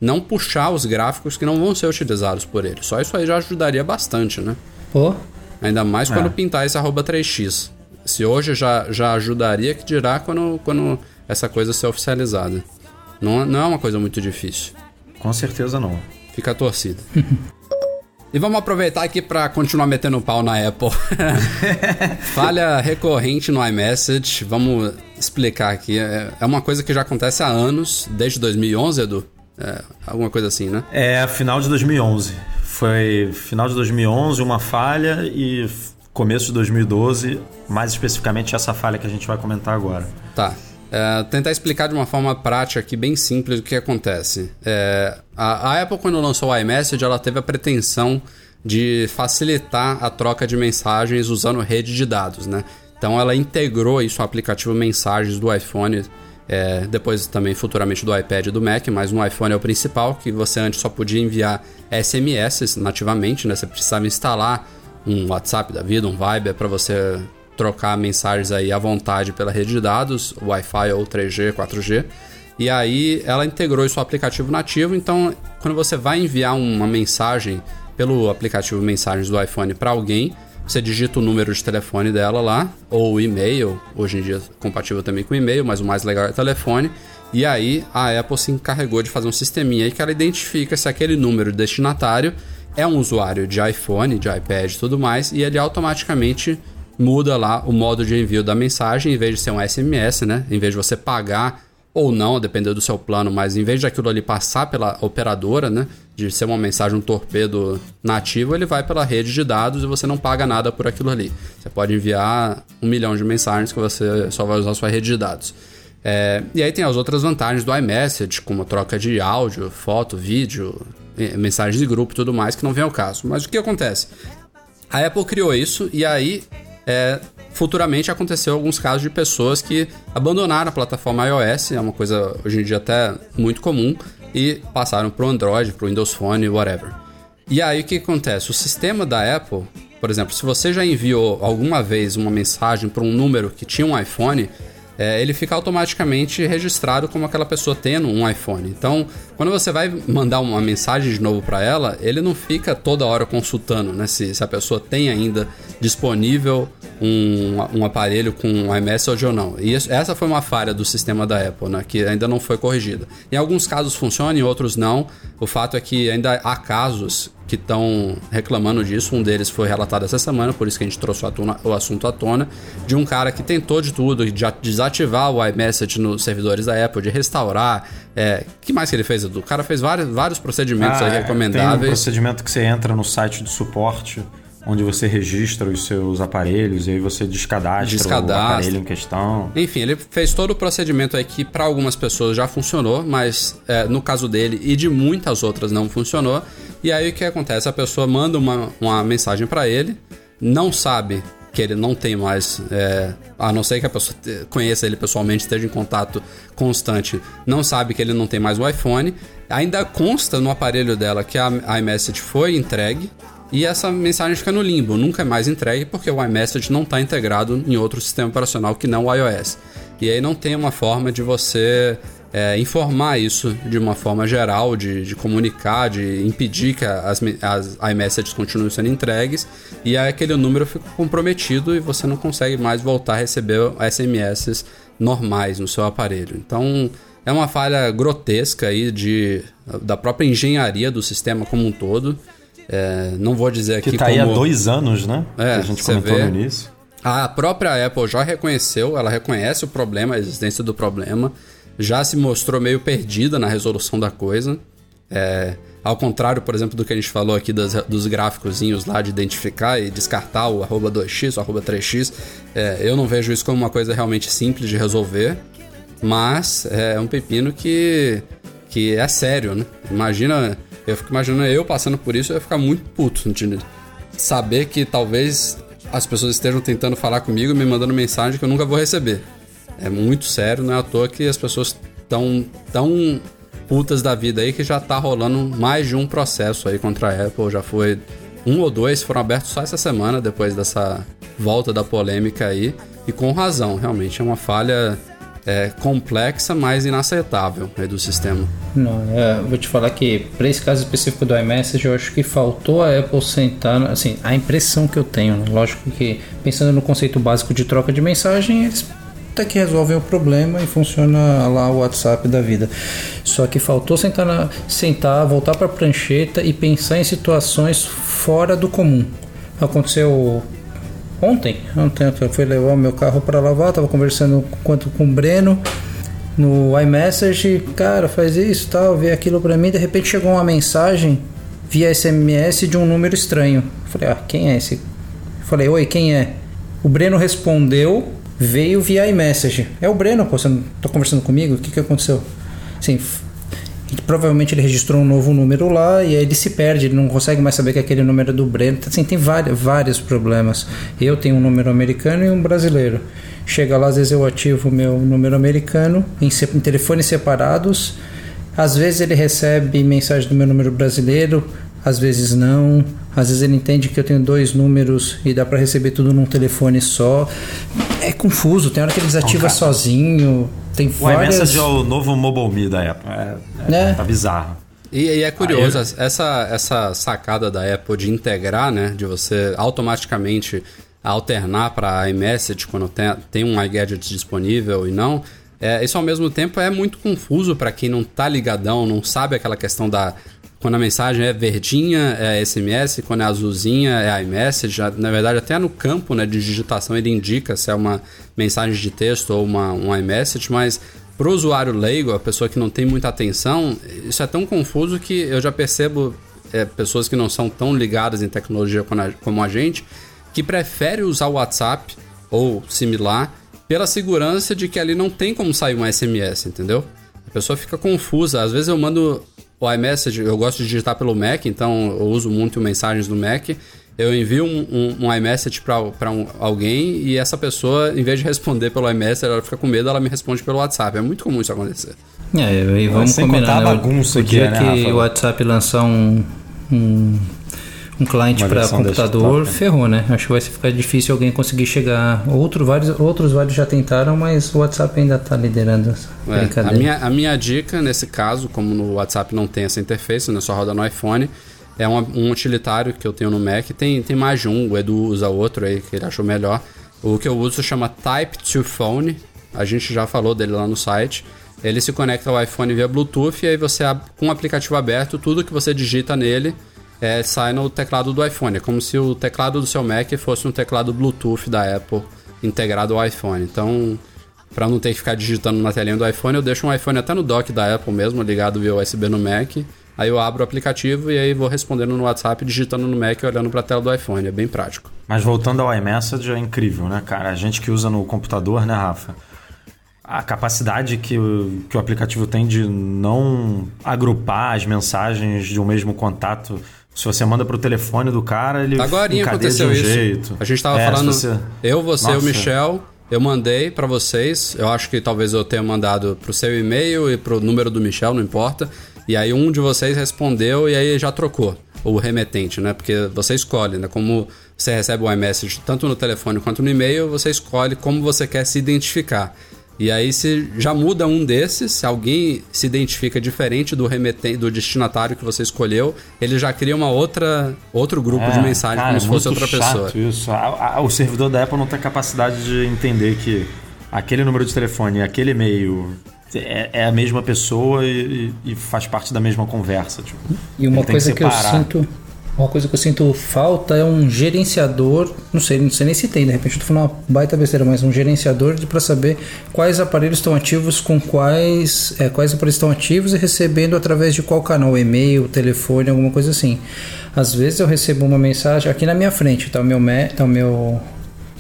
não puxar os gráficos que não vão ser utilizados por ele. Só isso aí já ajudaria bastante, né? Pô, Ainda mais quando É. pintar esse arroba 3x. Se hoje já, já ajudaria, que dirá quando, quando essa coisa ser oficializada. Não, não é uma coisa muito difícil. Com certeza não. Fica a torcida. <laughs> e vamos aproveitar aqui para continuar metendo pau na Apple. <laughs> Falha recorrente no iMessage. Vamos explicar aqui. É é uma coisa que já acontece há anos, desde 2011, Edu. É, alguma coisa assim, né? É final de 2011. Foi final de 2011 uma falha e começo de 2012, mais especificamente essa falha que a gente vai comentar agora. Tá. É, tentar explicar de uma forma prática aqui, bem simples, o que acontece. É, a, a Apple, quando lançou o iMessage, ela teve a pretensão de facilitar a troca de mensagens usando rede de dados, né? Então ela integrou isso ao aplicativo Mensagens do iPhone, é, depois também futuramente do iPad e do Mac, mas no iPhone é o principal, que você antes só podia enviar SMS nativamente, né? Você precisava instalar um WhatsApp da vida, um Viber, para você trocar mensagens aí à vontade pela rede de dados, Wi-Fi ou 3G, 4G. E aí ela integrou isso ao aplicativo nativo, então quando você vai enviar uma mensagem pelo aplicativo Mensagens do iPhone para alguém, você digita o número de telefone dela lá, ou o e-mail, hoje em dia compatível também com e-mail, mas o mais legal é telefone. E aí a Apple se encarregou de fazer um sisteminha aí que ela identifica se aquele número de destinatário é um usuário de iPhone, de iPad e tudo mais, e ele automaticamente muda lá o modo de envio da mensagem, em vez de ser um SMS, né? Em vez de você pagar ou não, dependendo do seu plano, mas em vez de aquilo ali passar pela operadora, né? De ser uma mensagem, um torpedo nativo, ele vai pela rede de dados e você não paga nada por aquilo ali. Você pode enviar um milhão de mensagens que você só vai usar a sua rede de dados. É, e aí tem as outras vantagens do iMessage, como troca de áudio, foto, vídeo, mensagens de grupo e tudo mais, que não vem ao caso. Mas o que acontece? A Apple criou isso e aí é, futuramente aconteceu alguns casos de pessoas que abandonaram a plataforma iOS, é uma coisa hoje em dia até muito comum, e passaram para o Android, para o Windows Phone, whatever. E aí o que acontece? O sistema da Apple, por exemplo, se você já enviou alguma vez uma mensagem para um número que tinha um iPhone, é, ele fica automaticamente registrado como aquela pessoa tendo um iPhone. Então, quando você vai mandar uma mensagem de novo para ela, ele não fica toda hora consultando né, se, se a pessoa tem ainda disponível um, um aparelho com um iMessage ou não. E essa foi uma falha do sistema da Apple, né, que ainda não foi corrigida. Em alguns casos funciona, em outros não. O fato é que ainda há casos que estão reclamando disso. Um deles foi relatado essa semana, por isso que a gente trouxe o, assunto à tona, de um cara que tentou de tudo, de desativar o iMessage nos servidores da Apple, de restaurar. É, que mais que ele fez, Edu? O cara fez vários, vários procedimentos Ah, Tem um recomendáveis. procedimento que você entra no site de suporte, onde você registra os seus aparelhos e aí você descadastra, Descadastra. o aparelho em questão. Enfim, ele fez todo o procedimento aí que para algumas pessoas já funcionou, mas é, no caso dele e de muitas outras não funcionou. E aí o que acontece? A pessoa manda uma, uma mensagem para ele, não sabe que ele não tem mais, é, a não ser que a pessoa conheça ele pessoalmente, esteja em contato constante, não sabe que ele não tem mais o iPhone. Ainda consta no aparelho dela que a a iMessage foi entregue, e essa mensagem fica no limbo, nunca é mais entregue porque o iMessage não está integrado em outro sistema operacional que não o iOS. E aí não tem uma forma de você é, informar isso de uma forma geral, de, de comunicar, de impedir que as, as iMessages continuem sendo entregues, e aí aquele número fica comprometido e você não consegue mais voltar a receber SMS normais no seu aparelho. Então é uma falha grotesca aí de, da própria engenharia do sistema como um todo. É, não vou dizer aqui Que tá aí há como- dois anos, né? É, que a gente comentou vê. no início. A própria Apple já reconheceu, ela reconhece o problema, a existência do problema, já se mostrou meio perdida na resolução da coisa. É, ao contrário, por exemplo, do que a gente falou aqui das- dos gráficozinhos lá de identificar e descartar o arroba 2x, o arroba 3x, é, eu não vejo isso como uma coisa realmente simples de resolver, mas é um pepino que, que é sério, né? Imagina, eu fico imaginando eu passando por isso, eu ia ficar muito puto de saber que talvez as pessoas estejam tentando falar comigo me mandando mensagem que eu nunca vou receber. É muito sério, não é à toa que as pessoas estão tão putas da vida aí que já tá rolando mais de um processo aí contra a Apple. Já foi um ou dois, foram abertos só essa semana, depois dessa volta da polêmica aí. E com razão, realmente é uma falha é, complexa, mas inaceitável aí do sistema. Não, é, vou te falar que para esse caso específico do iMessage, eu acho que faltou a Apple sentar, assim, a impressão que eu tenho, né? lógico que pensando no conceito básico de troca de mensagem, eles até que resolvem o problema e funciona lá o WhatsApp da vida. Só que faltou sentar, na, sentar voltar para a prancheta e pensar em situações fora do comum. Aconteceu ontem, ontem eu fui levar o meu carro para lavar, tava conversando com, com o Breno no iMessage, cara, faz isso, tal, vê aquilo para mim, de repente chegou uma mensagem via SMS de um número estranho. Falei: "Ah, quem é esse?" Falei: "Oi, quem é?" O Breno respondeu, veio via iMessage. É o Breno, pô, você não tá conversando comigo? O que que aconteceu? Assim, provavelmente ele registrou um novo número lá e aí ele se perde, ele não consegue mais saber que aquele número é do Breno. Assim, tem vários, vários problemas. Eu tenho um número americano e um brasileiro. Chega lá, às vezes eu ativo o meu número americano em, em telefones separados. Às vezes ele recebe mensagem do meu número brasileiro, às vezes não. Às vezes ele entende que eu tenho dois números e dá para receber tudo num telefone só. É confuso, tem hora que ele desativa sozinho. Tem O várias. iMessage é o novo Mobile Me da Apple. É, é, É. Tá bizarro. E, e é curioso, Aí essa, essa sacada da Apple de integrar, né? De você automaticamente alternar para iMessage quando tem, tem um iGadget disponível e não. É, isso ao mesmo tempo é muito confuso para quem não tá ligadão, não sabe aquela questão da. Quando a mensagem é verdinha, é SMS, quando é azulzinha, é iMessage. Na verdade, até no campo né, de digitação ele indica se é uma mensagem de texto ou uma, um iMessage, mas para o usuário leigo, a pessoa que não tem muita atenção, isso é tão confuso que eu já percebo é, pessoas que não são tão ligadas em tecnologia como a, gente, que preferem usar o WhatsApp ou similar pela segurança de que ali não tem como sair um SMS, entendeu? A pessoa fica confusa. Às vezes eu mando o iMessage, eu gosto de digitar pelo Mac, então eu uso muito mensagens do Mac. Eu envio um, um, um iMessage para um, alguém e essa pessoa, em vez de responder pelo iMessage, ela fica com medo, ela me responde pelo WhatsApp. É muito comum isso acontecer. É, e vamos Sem combinar, contar a né? bagunça o que dia é, né, que Rafa? o WhatsApp lançar um, um, um cliente para computador, desktop. ferrou, né? Acho que vai ficar difícil alguém conseguir chegar. Outro, vários, outros vários já tentaram, mas o WhatsApp ainda está liderando essa É, brincadeira. a, minha, a minha dica nesse caso, como no WhatsApp não tem essa interface, né, só roda no iPhone, é uma- um utilitário que eu tenho no Mac. Tem, tem mais de um, o Edu usa outro aí que ele achou melhor. O que eu uso chama Type to Phone. A gente já falou dele lá no site. Ele se conecta ao iPhone via Bluetooth e aí você, com o aplicativo aberto, tudo que você digita nele é, sai no teclado do iPhone. É como se o teclado do seu Mac fosse um teclado Bluetooth da Apple integrado ao iPhone. Então, Pra não ter que ficar digitando na telinha do iPhone, eu deixo um iPhone até no dock da Apple mesmo, ligado via USB no Mac. Aí eu abro o aplicativo e aí vou respondendo no WhatsApp, digitando no Mac e olhando pra tela do iPhone. É bem prático. Mas voltando ao iMessage, é incrível, né, cara? A gente que usa no computador, né, Rafa? A capacidade que que o aplicativo tem de não agrupar as mensagens de um mesmo contato. Se você manda pro telefone do cara, ele Agora aconteceu de um isso. jeito. A gente tava É, falando. você- Eu, você, o. Michel. Eu mandei pra vocês. Eu acho que talvez eu tenha mandado pro seu e-mail e pro número do Michel, não importa. E aí um de vocês respondeu e aí já trocou o remetente, né? Porque você escolhe, né? Como você recebe o iMessage tanto no telefone quanto no e-mail, você escolhe como você quer se identificar. E aí se já muda um desses, se alguém se identifica diferente do remetente, do destinatário que você escolheu, ele já cria uma outra outro grupo de É, mensagem cara, como se fosse outra chato pessoa. Isso. A- a- o servidor da Apple não tem capacidade de entender que aquele número de telefone e aquele e-mail é, é a mesma pessoa e, e faz parte da mesma conversa. Tipo. E uma coisa que, eu separar. sinto. Uma coisa que eu sinto falta é um gerenciador, não sei, não sei nem se tem, de repente eu tô falando uma baita besteira, mas um gerenciador para saber quais aparelhos estão ativos com quais, é, quais aparelhos estão ativos e recebendo através de qual canal, e-mail, telefone, alguma coisa assim. Às vezes eu recebo uma mensagem aqui na minha frente, tá o meu, tá o meu,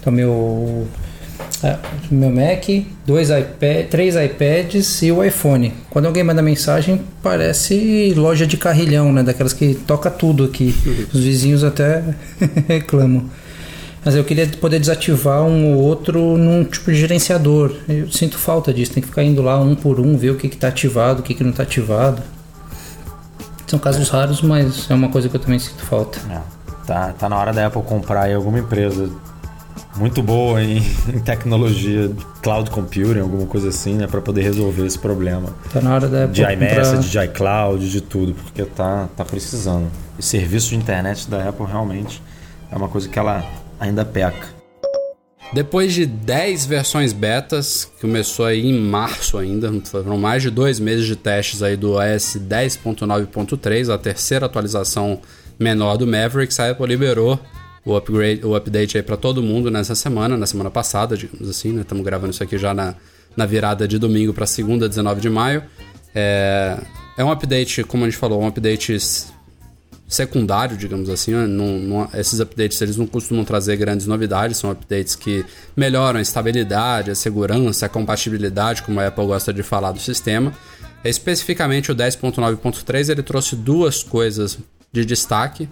tá o meu meu Mac, dois iPad, três iPads e o iPhone. Quando alguém manda mensagem, parece loja de carrilhão, né? Daquelas que toca tudo aqui. Os vizinhos até <laughs> reclamam. Mas eu queria poder desativar um ou outro num tipo de gerenciador. Eu sinto falta disso. Tem que ficar indo lá um por um, ver o que está ativado, o que, que não está ativado. São casos raros, mas é uma coisa que eu também sinto falta. É, tá, tá na hora da Apple comprar aí alguma empresa muito boa em, <laughs> em tecnologia de cloud computing, alguma coisa assim, né, para poder resolver esse problema. Tá na hora da de Apple iMessage, comprar- de iCloud, de tudo, porque tá, tá precisando. E serviço de internet da Apple realmente é uma coisa que ela ainda peca. Depois de 10 versões betas, que começou aí em março ainda, foram mais de dois meses de testes aí do OS 10.9.3, a terceira atualização menor do Mavericks, a Apple liberou o upgrade, o update aí para todo mundo nessa semana, na semana passada, digamos assim, né? Estamos gravando isso aqui já na, na virada de domingo para segunda, 19 de maio. É, é um update, como a gente falou, um update secundário, digamos assim. né? Não- não- esses updates eles não costumam trazer grandes novidades, são updates que melhoram a estabilidade, a segurança, a compatibilidade, como a Apple gosta de falar do sistema. Especificamente o 10.9.3 ele trouxe duas coisas de destaque.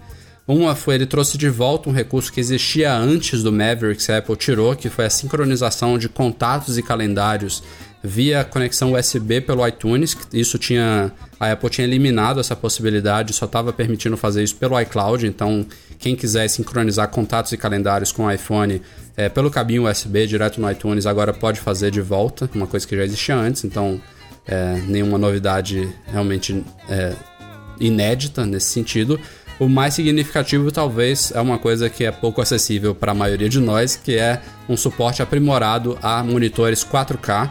Uma foi ele trouxe de volta um recurso que existia antes do Mavericks, a Apple tirou, que foi a sincronização de contatos e calendários via conexão USB pelo iTunes. Isso tinha a Apple tinha eliminado essa possibilidade, só estava permitindo fazer isso pelo iCloud. Então, quem quiser sincronizar contatos e calendários com o iPhone é, pelo cabinho USB direto no iTunes, agora pode fazer de volta, uma coisa que já existia antes. Então, é, nenhuma novidade realmente é, inédita nesse sentido. O mais significativo, talvez, é uma coisa que é pouco acessível para a maioria de nós, que é um suporte aprimorado a monitores 4K.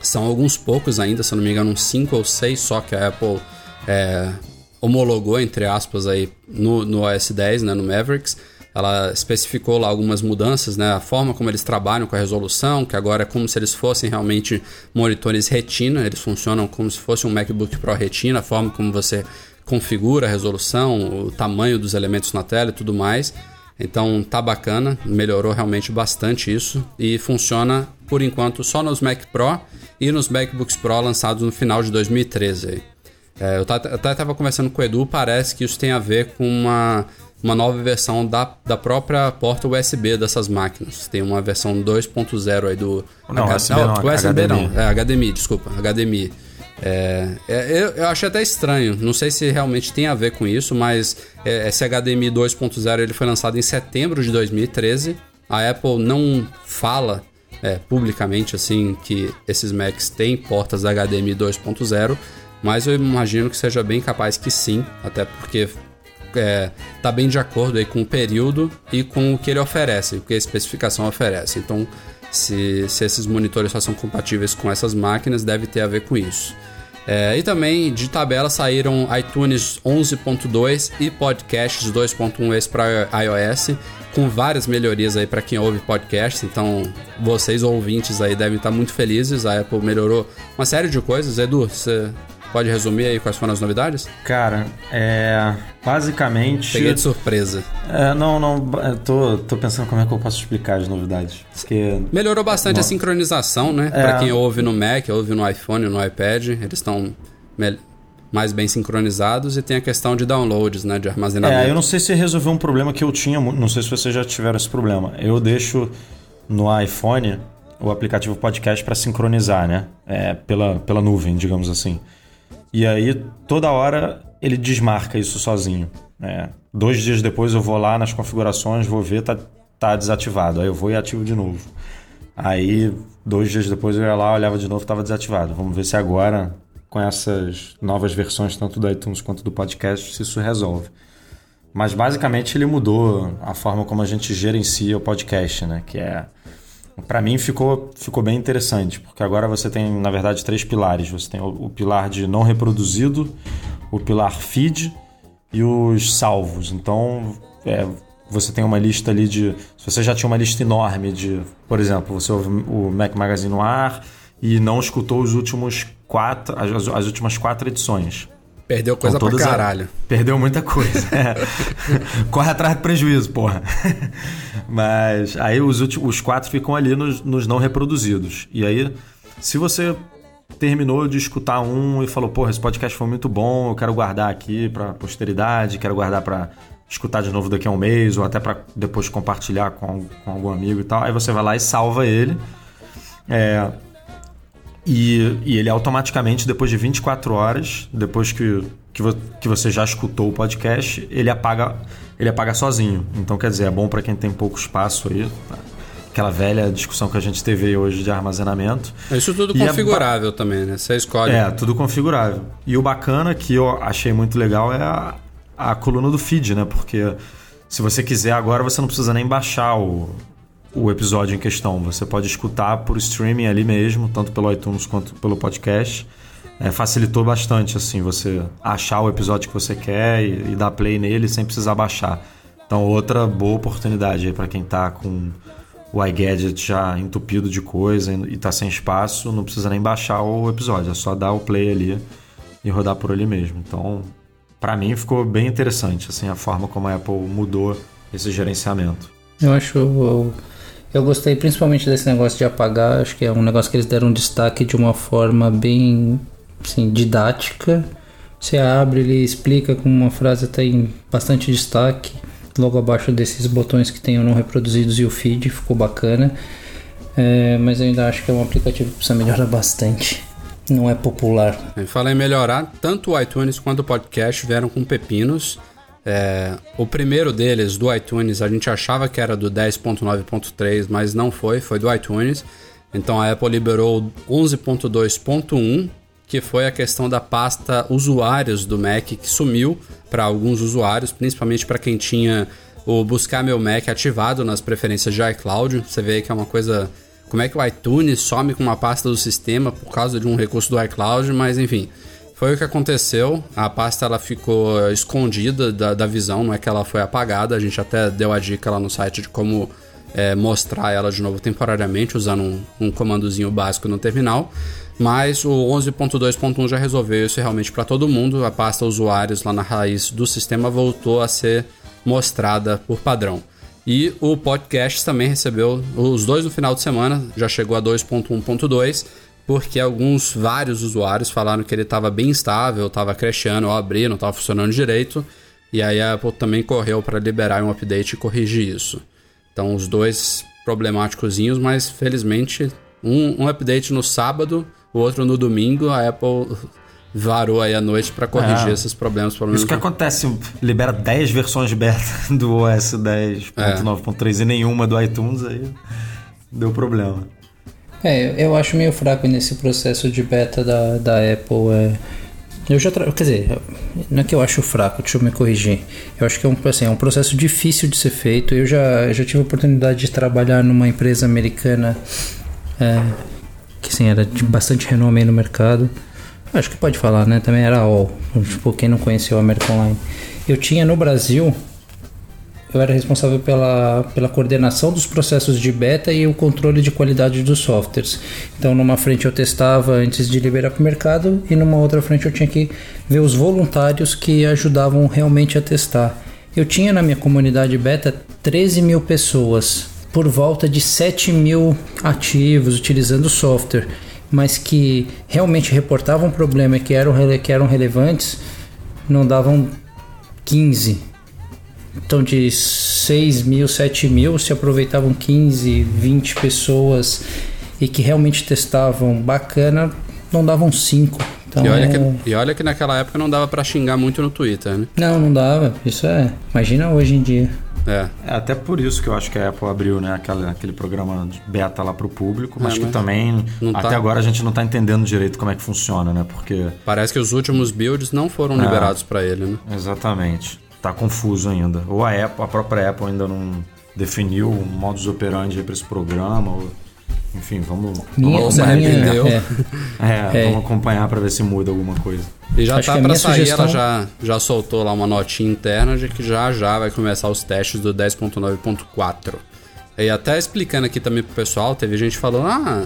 São alguns poucos ainda, se não me engano, uns 5 ou 6 só que a Apple é, homologou, entre aspas, aí, no, no OS 10, né, no Mavericks. Ela especificou lá algumas mudanças, né? A forma como eles trabalham com a resolução, que agora é como se eles fossem realmente monitores retina, eles funcionam como se fosse um MacBook Pro retina, a forma como você configura a resolução, o tamanho dos elementos na tela e tudo mais. Então tá bacana, melhorou realmente bastante isso e funciona por enquanto só nos Mac Pro e nos MacBooks Pro lançados no final de 2013. aí. É, eu até estava conversando com o Edu, parece que isso tem a ver com uma, uma nova versão da, da própria porta USB dessas máquinas. Tem uma versão 2.0 aí do. Não, H- USB não, USB HDMI. não, é HDMI, desculpa, HDMI. É, é, eu, eu achei até estranho, não sei se realmente tem a ver com isso, mas é, esse HDMI 2.0 ele foi lançado em setembro de 2013. A Apple não fala é, publicamente assim que esses Macs têm portas HDMI 2.0, mas eu imagino que seja bem capaz que sim, até porque é, tá bem de acordo aí com o período e com o que ele oferece, o que a especificação oferece. Então, se, se esses monitores só são compatíveis com essas máquinas, deve ter a ver com isso. É, e também de tabela saíram iTunes 11.2 e Podcasts 2.1 esse para iOS, com várias melhorias aí para quem ouve podcasts. Então, vocês ouvintes aí devem estar muito felizes. A Apple melhorou uma série de coisas. Edu, você pode resumir aí quais foram as novidades? Cara, é. Basicamente. Peguei de surpresa. É, não, não. eu Tô, tô pensando como é que eu posso explicar as novidades. Porque. Melhorou bastante a sincronização, né? É. Pra quem ouve no Mac, ouve no iPhone, no iPad, eles estão mais bem sincronizados e tem a questão de downloads, né? De armazenamento. É, eu não sei se resolveu um problema que eu tinha, não sei se vocês já tiveram esse problema. Eu deixo no iPhone o aplicativo podcast para sincronizar, né? É, pela, pela nuvem, digamos assim. E aí, toda hora, ele desmarca isso sozinho. né? Dois dias depois eu vou lá nas configurações, vou ver, tá, tá desativado. Aí eu vou e ativo de novo. Aí, dois dias depois eu ia lá, olhava de novo, tava desativado. Vamos ver se agora, com essas novas versões, tanto do iTunes quanto do podcast, se isso resolve. Mas basicamente ele mudou a forma como a gente gerencia o podcast, né? Que é. Para mim ficou, ficou bem interessante, porque agora você tem, na verdade, três pilares. Você tem o, o pilar de não reproduzido, o pilar feed e os salvos. Então, é, você tem uma lista ali de. Se você já tinha uma lista enorme de, por exemplo, você ouve o Mac Magazine no ar e não escutou os últimos quatro, as, as últimas quatro edições. Perdeu coisa Então, pra todas a- caralho. Perdeu muita coisa. <laughs> é. Corre atrás do prejuízo, porra. <laughs> Mas aí os, últimos, os quatro ficam ali nos, nos não reproduzidos. E aí, se você terminou de escutar um e falou, porra, esse podcast foi muito bom, eu quero guardar aqui pra posteridade, quero guardar pra escutar de novo daqui a um mês, ou até pra depois compartilhar com, com algum amigo e tal. Aí você vai lá e salva ele. É, e, e ele automaticamente, depois de 24 horas, depois que, que, vo- que você já escutou o podcast, ele apaga, ele apaga sozinho. Então, quer dizer, é bom para quem tem pouco espaço aí. tá? aquela velha discussão que a gente teve hoje de armazenamento. Isso tudo E é configurável também, né? Você escolhe. É, tudo configurável. E o bacana que eu achei muito legal é a, a coluna do feed, né? Porque se você quiser agora, você não precisa nem baixar o, o episódio em questão. Você pode escutar por streaming ali mesmo, tanto pelo iTunes quanto pelo podcast. É, facilitou bastante, assim, você achar o episódio que você quer e, e dar play nele sem precisar baixar. Então, outra boa oportunidade aí para quem tá com o iGadget já entupido de coisa e tá sem espaço, não precisa nem baixar o episódio, é só dar o play ali e rodar por ali mesmo. Então, para mim ficou bem interessante assim a forma como a Apple mudou esse gerenciamento. Eu acho. Eu, gostei principalmente desse negócio de apagar. Acho que é um negócio que eles deram destaque de uma forma bem assim, didática. Você abre, ele explica com uma frase até em bastante destaque. Logo abaixo desses botões que tem o não reproduzidos e o feed, ficou bacana. É, mas eu ainda acho que é um aplicativo que precisa melhorar bastante. Não é popular. É, Fala em melhorar, tanto o iTunes quanto o podcast vieram com pepinos. É, o primeiro deles, do iTunes, a gente achava que era do 10.9.3, mas não foi, foi do iTunes. Então a Apple liberou o 11.2.1, que foi a questão da pasta usuários do Mac, que sumiu para alguns usuários, principalmente para quem tinha o Buscar Meu Mac ativado nas preferências de iCloud. Você vê que é uma coisa. Como é que o iTunes some com uma pasta do sistema por causa de um recurso do iCloud, mas enfim. Foi o que aconteceu. A pasta ela ficou escondida da, da visão, não é que ela foi apagada. A gente até deu a dica lá no site de como é, mostrar ela de novo temporariamente, usando um, um comandozinho básico no terminal. Mas o 11.2.1 já resolveu isso realmente para todo mundo. A pasta usuários lá na raiz do sistema voltou a ser mostrada por padrão. E o podcast também recebeu os dois no final de semana, já chegou a 2.1.2, porque alguns, vários usuários falaram que ele estava bem estável, estava crashando ao abrir, não estava funcionando direito. E aí a Apple também correu para liberar um update e corrigir isso. Então os dois problemáticozinhos, mas felizmente um, um update no sábado, o outro no domingo, a Apple varou aí a noite para corrigir É. esses problemas. problemas Isso que acontece, libera 10 versões beta <laughs> do OS 10.9.3 e nenhuma do iTunes, aí deu problema. É, eu acho meio fraco nesse processo de beta da, da Apple. É... Eu já tra... Quer dizer, não é que eu acho fraco, deixa eu me corrigir. Eu acho que é um, assim, é um processo difícil de ser feito. Eu já, já tive a oportunidade de trabalhar numa empresa americana é, que assim, era de bastante renome no mercado. Acho que pode falar, né? Também era all. Tipo, quem não conheceu a American Online. Eu tinha no Brasil eu era responsável pela, pela coordenação dos processos de beta e o controle de qualidade dos softwares. Então, numa frente eu testava antes de liberar para o mercado e numa outra frente eu tinha que ver os voluntários que ajudavam realmente a testar. Eu tinha na minha comunidade beta 13 mil pessoas, por volta de 7 mil ativos utilizando o software, mas que realmente reportavam problema que eram, que eram relevantes, não davam 15. Então de 6 mil, 7 mil se aproveitavam 15, 20 pessoas e que realmente testavam bacana, não davam 5. Então, E olha, é- que, e olha que naquela época não dava para xingar muito no Twitter, né? Não, não dava. Isso é. Imagina hoje em dia. É. É até por isso que eu acho que a Apple abriu né, aquela, aquele programa de beta lá pro público, mas É, que mas também não tá- até agora a gente não tá entendendo direito como é que funciona, né? Porque Parece que os últimos builds não foram liberados para ele, né? exatamente, tá confuso ainda. Ou a Apple, a própria Apple ainda não definiu um modus operandi para esse programa, ou, enfim, vamos, Minha, Ou se minha- arrependeu. é, é, <laughs> É. vamos acompanhar para ver se muda alguma coisa. E já Acho tá para minha sair, sugestão- ela já, já soltou lá uma notinha interna de que já já vai começar os testes do 10.9.4. E até explicando aqui também pro pessoal, teve gente falando, ah,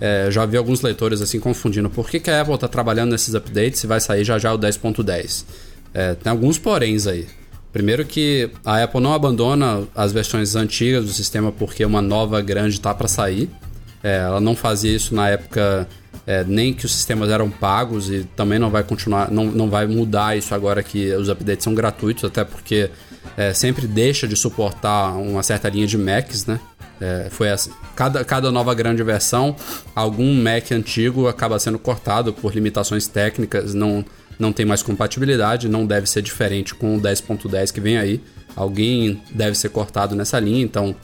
é, já vi alguns leitores assim confundindo, por que, que a Apple tá trabalhando nesses updates e vai sair já já o 10.10? É, tem alguns poréns aí. Primeiro que a Apple não abandona as versões antigas do sistema porque uma nova grande tá para sair. É, ela não fazia isso na época é, nem que os sistemas eram pagos e também não vai continuar, não, não vai mudar isso agora que os updates são gratuitos, até porque é, sempre deixa de suportar uma certa linha de Macs, né? É, foi assim. Cada, cada nova grande versão, algum Mac antigo acaba sendo cortado por limitações técnicas, não, não tem mais compatibilidade, não deve ser diferente com o 10.10 que vem aí. Alguém deve ser cortado nessa linha, então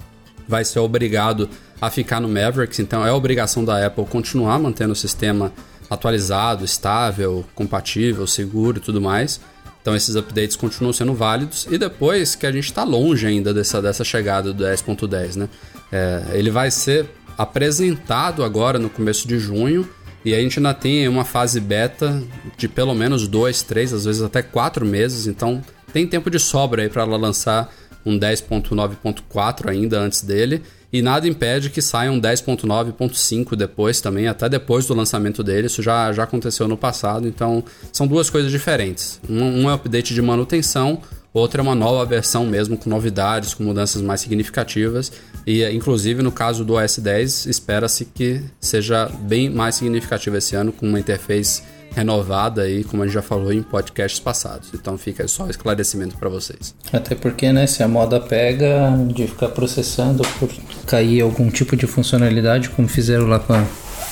vai ser obrigado a ficar no Mavericks, então é obrigação da Apple continuar mantendo o sistema atualizado, estável, compatível, seguro e tudo mais. Então esses updates continuam sendo válidos e depois que a gente está longe ainda dessa, dessa chegada do 10.10, né? É, ele vai ser apresentado agora no começo de junho e a gente ainda tem uma fase beta de pelo menos dois, três, às vezes até quatro meses. Então tem tempo de sobra aí para ela lançar um 10.9.4 ainda antes dele. E nada impede que saia um 10.9.5 depois também, até depois do lançamento dele. Isso já, já aconteceu no passado, então são duas coisas diferentes. Um, um é update de manutenção, outra é uma nova versão mesmo, com novidades, com mudanças mais significativas. E inclusive no caso do OS 10, espera-se que seja bem mais significativo esse ano, com uma interface renovada aí, como a gente já falou em podcasts passados. Então fica só esclarecimento para vocês. Até porque, né, se a moda pega de ficar processando por cair algum tipo de funcionalidade, como fizeram lá com a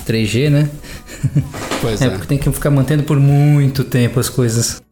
3G, né? Pois <laughs> é, é. porque tem que ficar mantendo por muito tempo as coisas.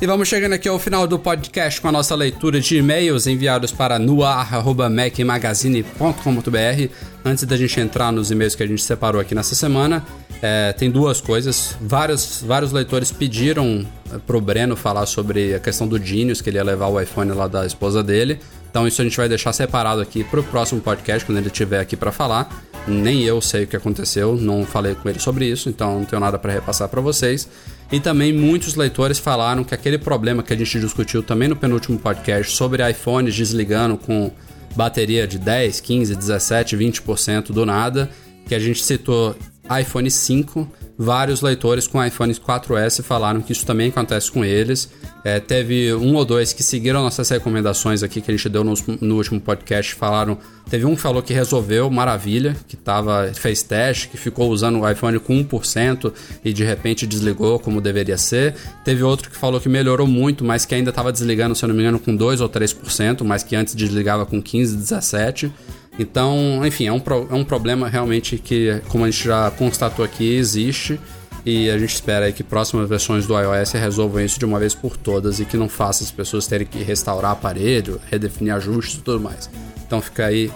E vamos chegando aqui ao final do podcast com a nossa leitura de e-mails enviados para noar.mecmagazine.com.br. Antes da gente entrar nos e-mails que a gente separou aqui nessa semana, é, tem duas coisas. Vários, vários leitores pediram é, pro Breno falar sobre a questão do Genius, que ele ia levar o iPhone lá da esposa dele. Então isso a gente vai deixar separado aqui pro próximo podcast, quando ele estiver aqui para falar. Nem eu sei o que aconteceu, não falei com ele sobre isso, então não tenho nada para repassar para vocês. E também muitos leitores falaram que aquele problema que a gente discutiu também no penúltimo podcast sobre iPhones desligando com bateria de 10, 15, 17, 20% do nada, que a gente citou iPhone 5. Vários leitores com iPhone 4S falaram que isso também acontece com eles. É, teve um ou dois que seguiram nossas recomendações aqui que a gente deu no, no último podcast. Falaram. Teve um que falou que resolveu, maravilha, que tava, fez teste, que ficou usando o iPhone com 1% e de repente desligou como deveria ser. Teve outro que falou que melhorou muito, mas que ainda estava desligando, se eu não me engano, com 2 ou 3%, mas que antes desligava com 15, 17%. Então, enfim, é um, é um problema realmente que, como a gente já constatou aqui, existe. E a gente espera que próximas versões do iOS resolvam isso de uma vez por todas e que não faça as pessoas terem que restaurar aparelho, redefinir ajustes e tudo mais. Então fica aí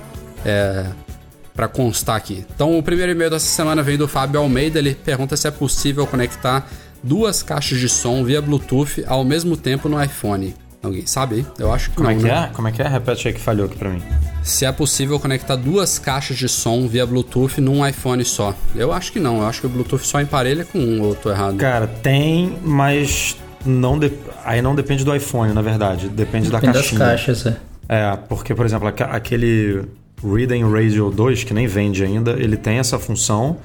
é, para constar aqui. Então o primeiro e-mail dessa semana vem do Fábio Almeida. Ele pergunta se é possível conectar duas caixas de som via Bluetooth ao mesmo tempo no iPhone. Alguém sabe? Eu acho que Como não, é que né? é? Como é que é? Repete aí que falhou aqui pra mim. Se é possível conectar duas caixas de som via Bluetooth num iPhone só. Eu acho que não. Eu acho que o Bluetooth só emparelha com um ou eu tô errado. Cara, tem, mas não de- aí não depende do iPhone, na verdade. Depende, da Depende das caixinha. caixas, é. É, porque, por exemplo, aquele Reading Radio 2, que nem vende ainda, ele tem essa função.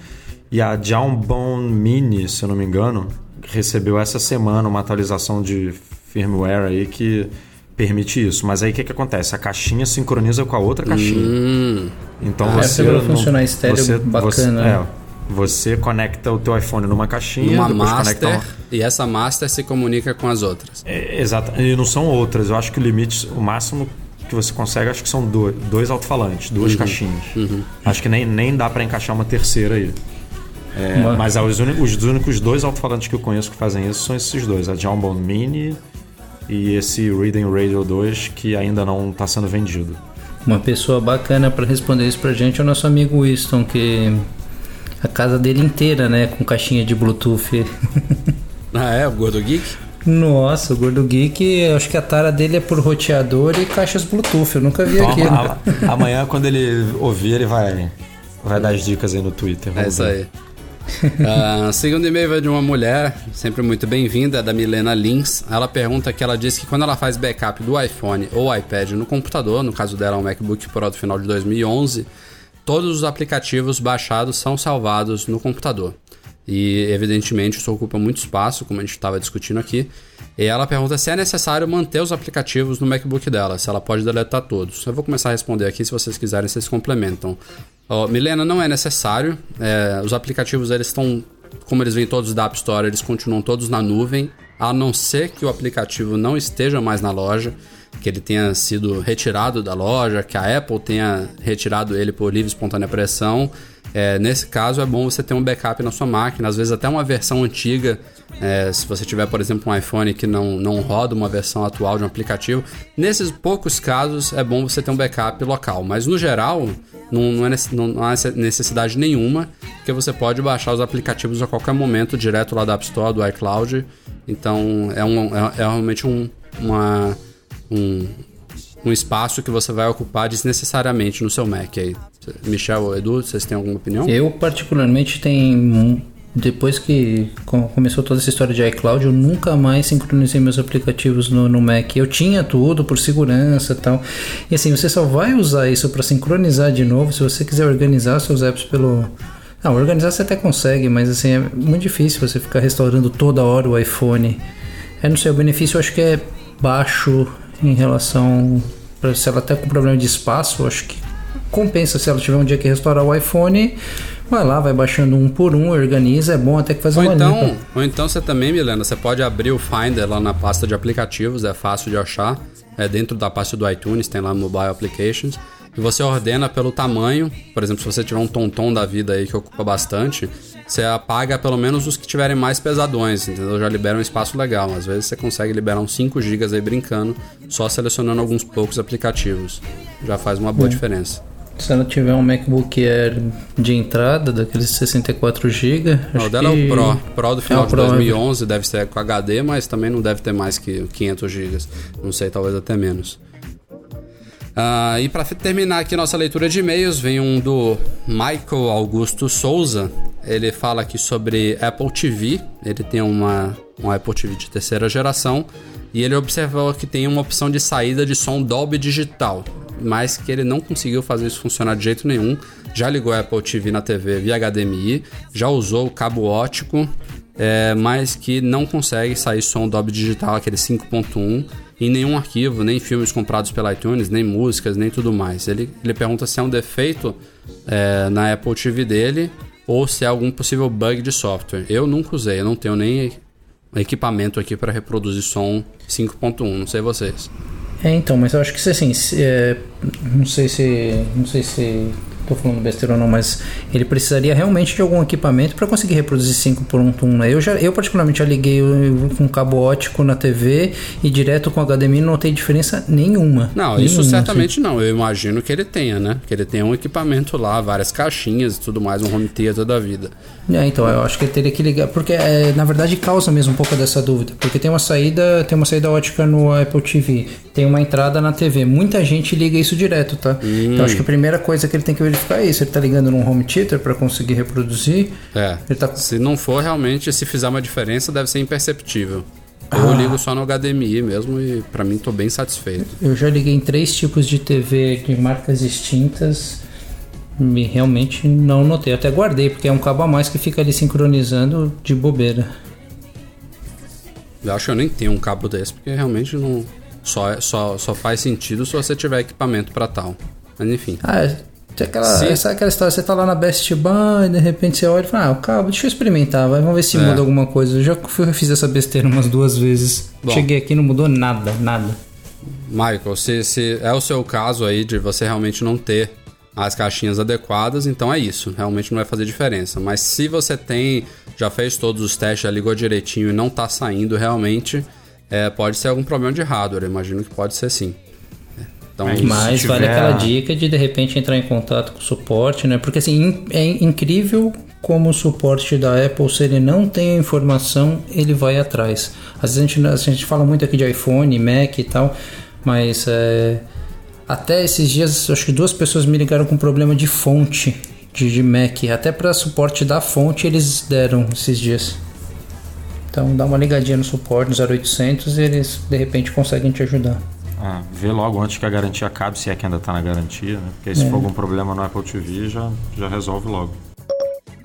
E a Jawbone Mini, se eu não me engano, recebeu essa semana uma atualização de firmware aí que permite isso. Mas aí o que, que acontece? A caixinha sincroniza com a outra caixinha. Hum, Então Ah, você. pra não- funcionar estéreo, bacana, Você, né? é, você conecta o teu iPhone numa caixinha, uma master uma, e essa master se comunica com as outras. é, exato. E não são outras. Eu acho que o limite, o máximo que você consegue, acho que são dois, dois alto-falantes, duas Uhum. caixinhas. Acho que nem, nem dá pra encaixar uma terceira aí. É, mas os, uni- os únicos dois alto-falantes que eu conheço que fazem isso são esses dois, a Jawbone Mini e esse Reading Radio 2 que ainda não está sendo vendido. Uma pessoa bacana pra responder isso pra gente é o nosso amigo Winston, que a casa dele inteira, né, com caixinha de Bluetooth. <laughs> Ah, é? O Gordo Geek? Nossa, o Gordo Geek, acho que a tara dele é por roteador e caixas Bluetooth. Eu nunca vi Então, aquilo. a- amanhã, quando ele ouvir, ele vai, vai dar as dicas aí no Twitter. É isso ver. aí. <laughs> Ah, segundo e-mail é de uma mulher, sempre muito bem-vinda, da Milena Lins. Ela pergunta que ela diz que quando ela faz backup do iPhone ou iPad no computador, no caso dela é um MacBook Pro do final de 2011, todos os aplicativos baixados são salvados no computador. E evidentemente isso ocupa muito espaço, como a gente estava discutindo aqui. E ela pergunta se é necessário manter os aplicativos no MacBook dela, se ela pode deletar todos. Eu vou começar a responder aqui, se vocês quiserem, vocês complementam. Ó, Milena, não é necessário. É, os aplicativos eles estão, como eles vêm todos da App Store, eles continuam todos na nuvem, a não ser que o aplicativo não esteja mais na loja, que ele tenha sido retirado da loja, que a Apple tenha retirado ele por livre e espontânea pressão. É, nesse caso, é bom você ter um backup na sua máquina, às vezes até uma versão antiga. É, se você tiver, por exemplo, um iPhone que não, não roda uma versão atual de um aplicativo, nesses poucos casos é bom você ter um backup local. Mas no geral, não, não, é, não- há necessidade nenhuma, porque você pode baixar os aplicativos a qualquer momento direto lá da App Store, do iCloud. Então é, um, é, é realmente um, uma, um, um espaço que você vai ocupar desnecessariamente no seu Mac aí. Michel Edu, vocês têm alguma opinião? Eu, particularmente, tenho. Depois que co- começou toda essa história de iCloud, eu nunca mais sincronizei meus aplicativos no, no Mac. Eu tinha tudo por segurança e tal. E assim, você só vai usar isso para sincronizar de novo se você quiser organizar seus apps pelo. Não, organizar você até consegue, mas assim, é muito difícil você ficar restaurando toda hora o iPhone. É, não sei, o benefício eu acho que é baixo em relação. Se ela tá com problema de espaço, eu acho que compensa se ela tiver um dia que restaurar o iPhone. Vai lá, vai baixando um por um, organiza, é bom até que faz Ou uma então, limpa. ou então você também, Milena, você pode abrir o Finder lá na pasta de aplicativos, é fácil de achar. É dentro da pasta do iTunes, tem lá Mobile Applications. E você ordena pelo tamanho. Por exemplo, se você tiver um tonton da vida aí que ocupa bastante, você apaga pelo menos os que tiverem mais pesadões, entendeu? Já libera um espaço legal. Às vezes você consegue liberar uns 5 GB aí brincando, só selecionando alguns poucos aplicativos. Já faz uma boa diferença. Se ela tiver um MacBook Air de entrada, daqueles 64 GB, Não, o dela é o Pro. Pro do final É de Pro, 2011 deve ser com HD, mas também não deve ter mais que 500 GB. Não sei, talvez até menos. Ah, e para terminar aqui nossa leitura de e-mails, vem um do Michael Augusto Souza. Ele fala aqui sobre Apple TV. Ele tem uma, um Apple TV de terceira geração e ele observou que tem uma opção de saída de som Dolby Digital, mas que ele não conseguiu fazer isso funcionar de jeito nenhum. Já ligou a Apple TV na TV via HDMI, já usou o cabo ótico, é, mas que não consegue sair som Dolby Digital, aquele 5.1, em nenhum arquivo, nem filmes comprados pela iTunes, nem músicas, nem tudo mais. Ele, ele pergunta se é um defeito é, na Apple TV dele ou se é algum possível bug de software. Eu nunca usei, eu não tenho nem equipamento aqui para reproduzir som 5.1, não sei vocês. É, então, mas eu acho que assim, se, é, não sei se, não sei se tô falando besteira ou não, mas ele precisaria realmente de algum equipamento para conseguir reproduzir 5 por 1 um, né? Eu já, eu particularmente já liguei com cabo ótico na TV e direto com HDMI não notei diferença nenhuma. Não, isso Nenhuma, assim. certamente não. Eu imagino que ele tenha, né? Que ele tenha um equipamento lá, várias caixinhas e tudo mais, um home theater da vida. É, então, eu acho que ele teria que ligar, porque é, na verdade causa mesmo um pouco dessa dúvida, porque tem uma saída, tem uma saída ótica no Apple TV, tem uma entrada na TV. Muita gente liga isso direto, tá? Então acho que a primeira coisa que ele tem que verificar é isso, ele tá ligando num home theater para conseguir reproduzir. É. Tá Se não for realmente, se fizer uma diferença, deve ser imperceptível. Eu ligo só no HDMI mesmo e pra mim tô bem satisfeito. Eu já liguei em três tipos de TV de marcas distintas. Me realmente não notei. Até guardei, porque é um cabo a mais que fica ali sincronizando de bobeira. Eu acho que eu nem tenho um cabo desse, porque realmente não. Só, é- só, só faz sentido se você tiver equipamento pra tal. Mas enfim. Ah, tem aquela, Sim. sabe aquela história? Você tá lá na Best Buy e de repente você olha e fala: Ah, cabo, deixa eu experimentar, vai, vamos ver se É. muda alguma coisa. Eu já fui- fiz essa besteira umas duas vezes. Bom. Cheguei aqui e não mudou nada, nada. Michael, se, se é o seu caso aí de você realmente não ter as caixinhas adequadas, então é isso. Realmente não vai fazer diferença. Mas se você tem, já fez todos os testes, já ligou direitinho e não tá saindo realmente, é, pode ser algum problema de hardware. Imagino que pode ser sim. É, Então, Mas- Mas se vale tiver- aquela dica de de repente entrar em contato com o suporte, né? Porque assim, é incrível como o suporte da Apple, se ele não tem a informação, ele vai atrás. Às vezes a gente, a gente fala muito aqui de iPhone, Mac e tal, mas é, até esses dias, acho que duas pessoas me ligaram com problema de fonte de, de Mac. Até para suporte da fonte eles deram esses dias. Então dá uma ligadinha no suporte, no 0800, e eles de repente conseguem te ajudar. Ah, vê logo antes que a garantia acabe, se é que ainda tá na garantia, né? Porque se for algum problema no Apple TV, já, já resolve logo.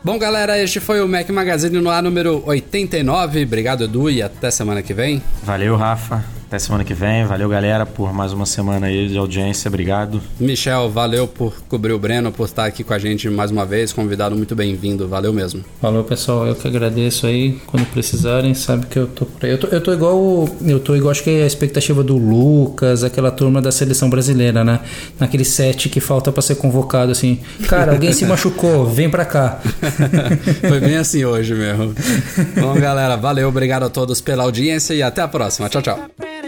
Bom, galera, este foi o Mac Magazine no ar número 89. Obrigado, Edu, e até semana que vem. Valeu, Rafa. Até semana que vem. Valeu, galera, por mais uma semana aí de audiência. Obrigado. Michel, valeu por cobrir o Breno, por estar aqui com a gente mais uma vez. Convidado muito bem-vindo. Valeu mesmo. Falou, pessoal. Eu que agradeço aí. Quando precisarem, sabe que eu tô por aí. Eu tô, eu tô igual. Eu tô igual, acho que é a expectativa do Lucas, aquela turma da seleção brasileira, né? Naquele set que falta para ser convocado, assim. Cara, alguém se <laughs> machucou, vem pra cá. <laughs> Foi bem assim hoje mesmo. Bom, galera, valeu. Obrigado a todos pela audiência e até a próxima. Tchau, tchau.